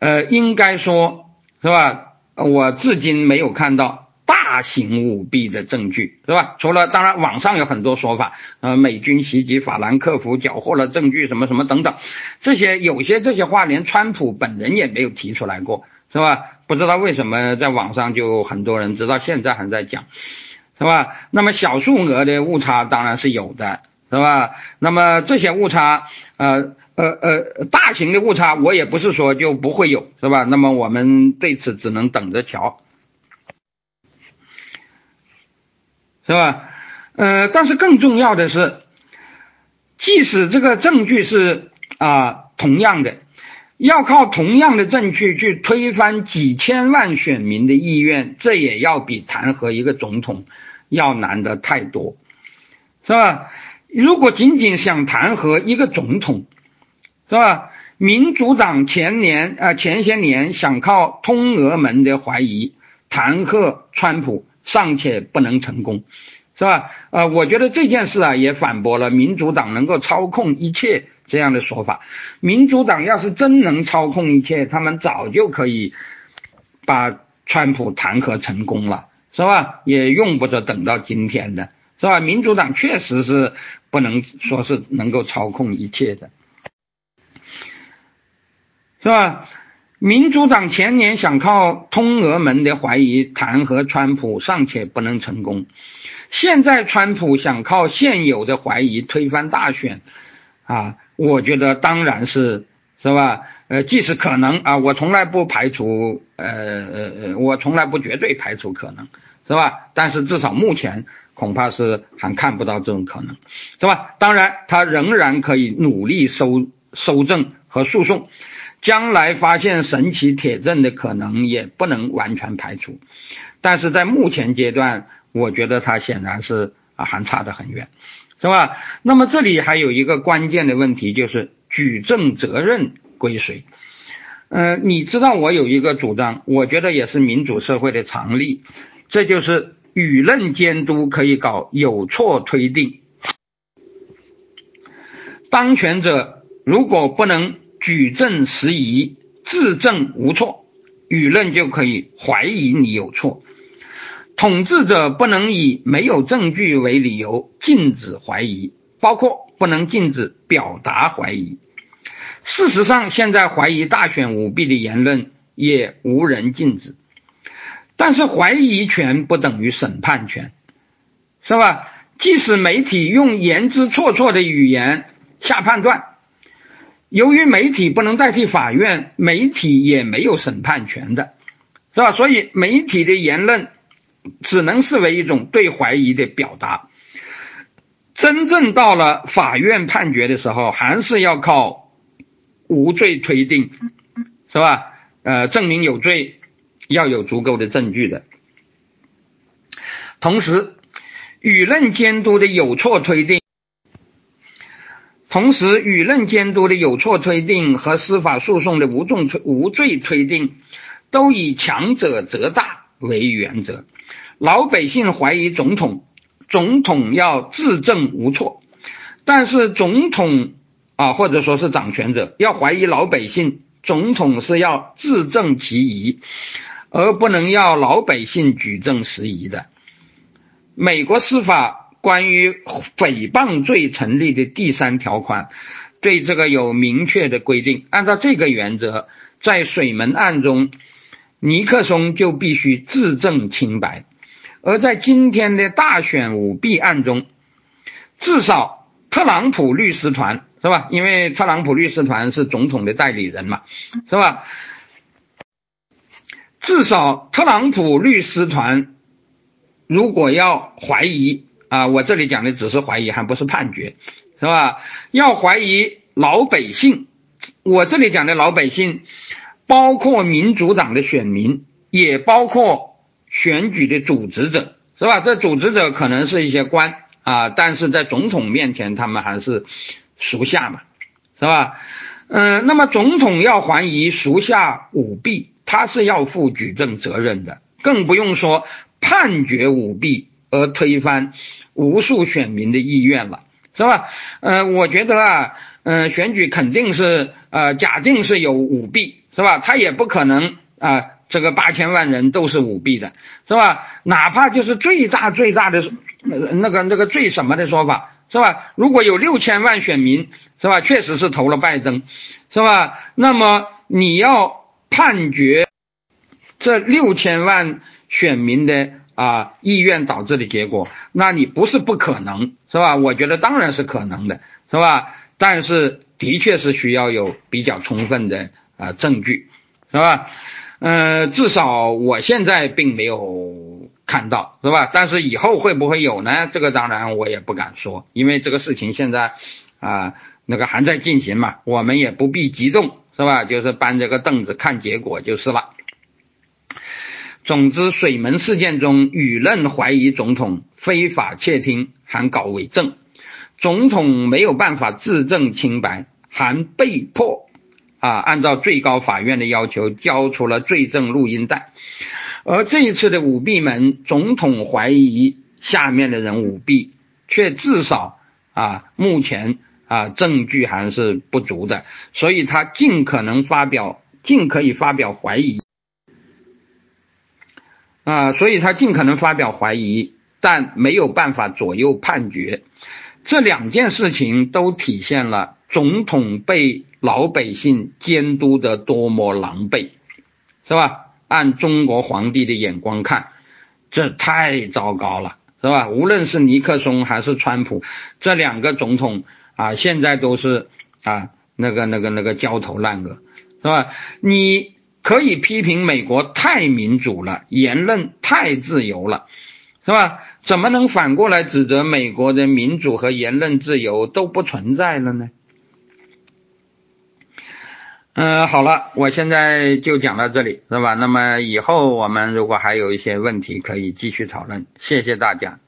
呃，应该说是吧？我至今没有看到大型舞弊的证据，是吧？除了当然，网上有很多说法，呃，美军袭击法兰克福缴获了证据，什么什么等等，这些有些这些话连川普本人也没有提出来过，是吧？不知道为什么在网上就很多人直到现在还在讲，是吧？那么小数额的误差当然是有的，是吧？那么这些误差，呃。呃呃，大型的误差我也不是说就不会有，是吧？那么我们对此只能等着瞧，是吧？呃，但是更重要的是，即使这个证据是啊同样的，要靠同样的证据去推翻几千万选民的意愿，这也要比弹劾一个总统要难得太多，是吧？如果仅仅想弹劾一个总统，是吧？民主党前年啊，前些年想靠通俄门的怀疑弹劾川普，尚且不能成功，是吧？呃，我觉得这件事啊，也反驳了民主党能够操控一切这样的说法。民主党要是真能操控一切，他们早就可以把川普弹劾成功了，是吧？也用不着等到今天的，是吧？民主党确实是不能说是能够操控一切的。是吧？民主党前年想靠通俄门的怀疑弹劾川普，尚且不能成功。现在川普想靠现有的怀疑推翻大选，啊，我觉得当然是是吧？呃，即使可能啊，我从来不排除，呃呃呃，我从来不绝对排除可能，是吧？但是至少目前恐怕是还看不到这种可能，是吧？当然，他仍然可以努力收收证和诉讼。将来发现神奇铁证的可能也不能完全排除，但是在目前阶段，我觉得他显然是啊还差得很远，是吧？那么这里还有一个关键的问题，就是举证责任归谁？呃，你知道我有一个主张，我觉得也是民主社会的常例，这就是舆论监督可以搞有错推定，当权者如果不能。举证时疑，自证无错，舆论就可以怀疑你有错。统治者不能以没有证据为理由禁止怀疑，包括不能禁止表达怀疑。事实上，现在怀疑大选舞弊的言论也无人禁止。但是，怀疑权不等于审判权，是吧？即使媒体用言之错错的语言下判断。由于媒体不能代替法院，媒体也没有审判权的，是吧？所以媒体的言论只能视为一种对怀疑的表达。真正到了法院判决的时候，还是要靠无罪推定，是吧？呃，证明有罪要有足够的证据的。同时，舆论监督的有错推定。同时，舆论监督的有错推定和司法诉讼的无重无罪推定，都以强者责大为原则。老百姓怀疑总统，总统要自证无错；但是总统啊，或者说是掌权者要怀疑老百姓，总统是要自证其疑，而不能要老百姓举证时疑的。美国司法。关于诽谤罪成立的第三条款，对这个有明确的规定。按照这个原则，在水门案中，尼克松就必须自证清白；而在今天的大选舞弊案中，至少特朗普律师团是吧？因为特朗普律师团是总统的代理人嘛，是吧？至少特朗普律师团如果要怀疑啊，我这里讲的只是怀疑，还不是判决，是吧？要怀疑老百姓，我这里讲的老百姓，包括民主党的选民，也包括选举的组织者，是吧？这组织者可能是一些官啊，但是在总统面前，他们还是属下嘛，是吧？嗯，那么总统要怀疑属下舞弊。他是要负举证责任的，更不用说判决舞弊而推翻无数选民的意愿了，是吧？呃，我觉得啊，嗯，选举肯定是呃，假定是有舞弊，是吧？他也不可能啊，这个八千万人都是舞弊的，是吧？哪怕就是最大最大的那个那个最什么的说法，是吧？如果有六千万选民，是吧？确实是投了拜登，是吧？那么你要。判决这六千万选民的啊意愿导致的结果，那你不是不可能是吧？我觉得当然是可能的，是吧？但是的确是需要有比较充分的啊证据，是吧？嗯，至少我现在并没有看到，是吧？但是以后会不会有呢？这个当然我也不敢说，因为这个事情现在啊那个还在进行嘛，我们也不必激动。是吧？就是搬这个凳子看结果就是了。总之，水门事件中，舆论怀疑总统非法窃听，还搞伪证，总统没有办法自证清白，还被迫啊按照最高法院的要求交出了罪证录音带。而这一次的舞弊门，总统怀疑下面的人舞弊，却至少啊目前。啊，证据还是不足的，所以他尽可能发表，尽可以发表怀疑，啊，所以他尽可能发表怀疑，但没有办法左右判决。这两件事情都体现了总统被老百姓监督的多么狼狈，是吧？按中国皇帝的眼光看，这太糟糕了，是吧？无论是尼克松还是川普这两个总统。啊，现在都是啊，那个、那个、那个焦头烂额，是吧？你可以批评美国太民主了，言论太自由了，是吧？怎么能反过来指责美国的民主和言论自由都不存在了呢？嗯，好了，我现在就讲到这里，是吧？那么以后我们如果还有一些问题，可以继续讨论。谢谢大家。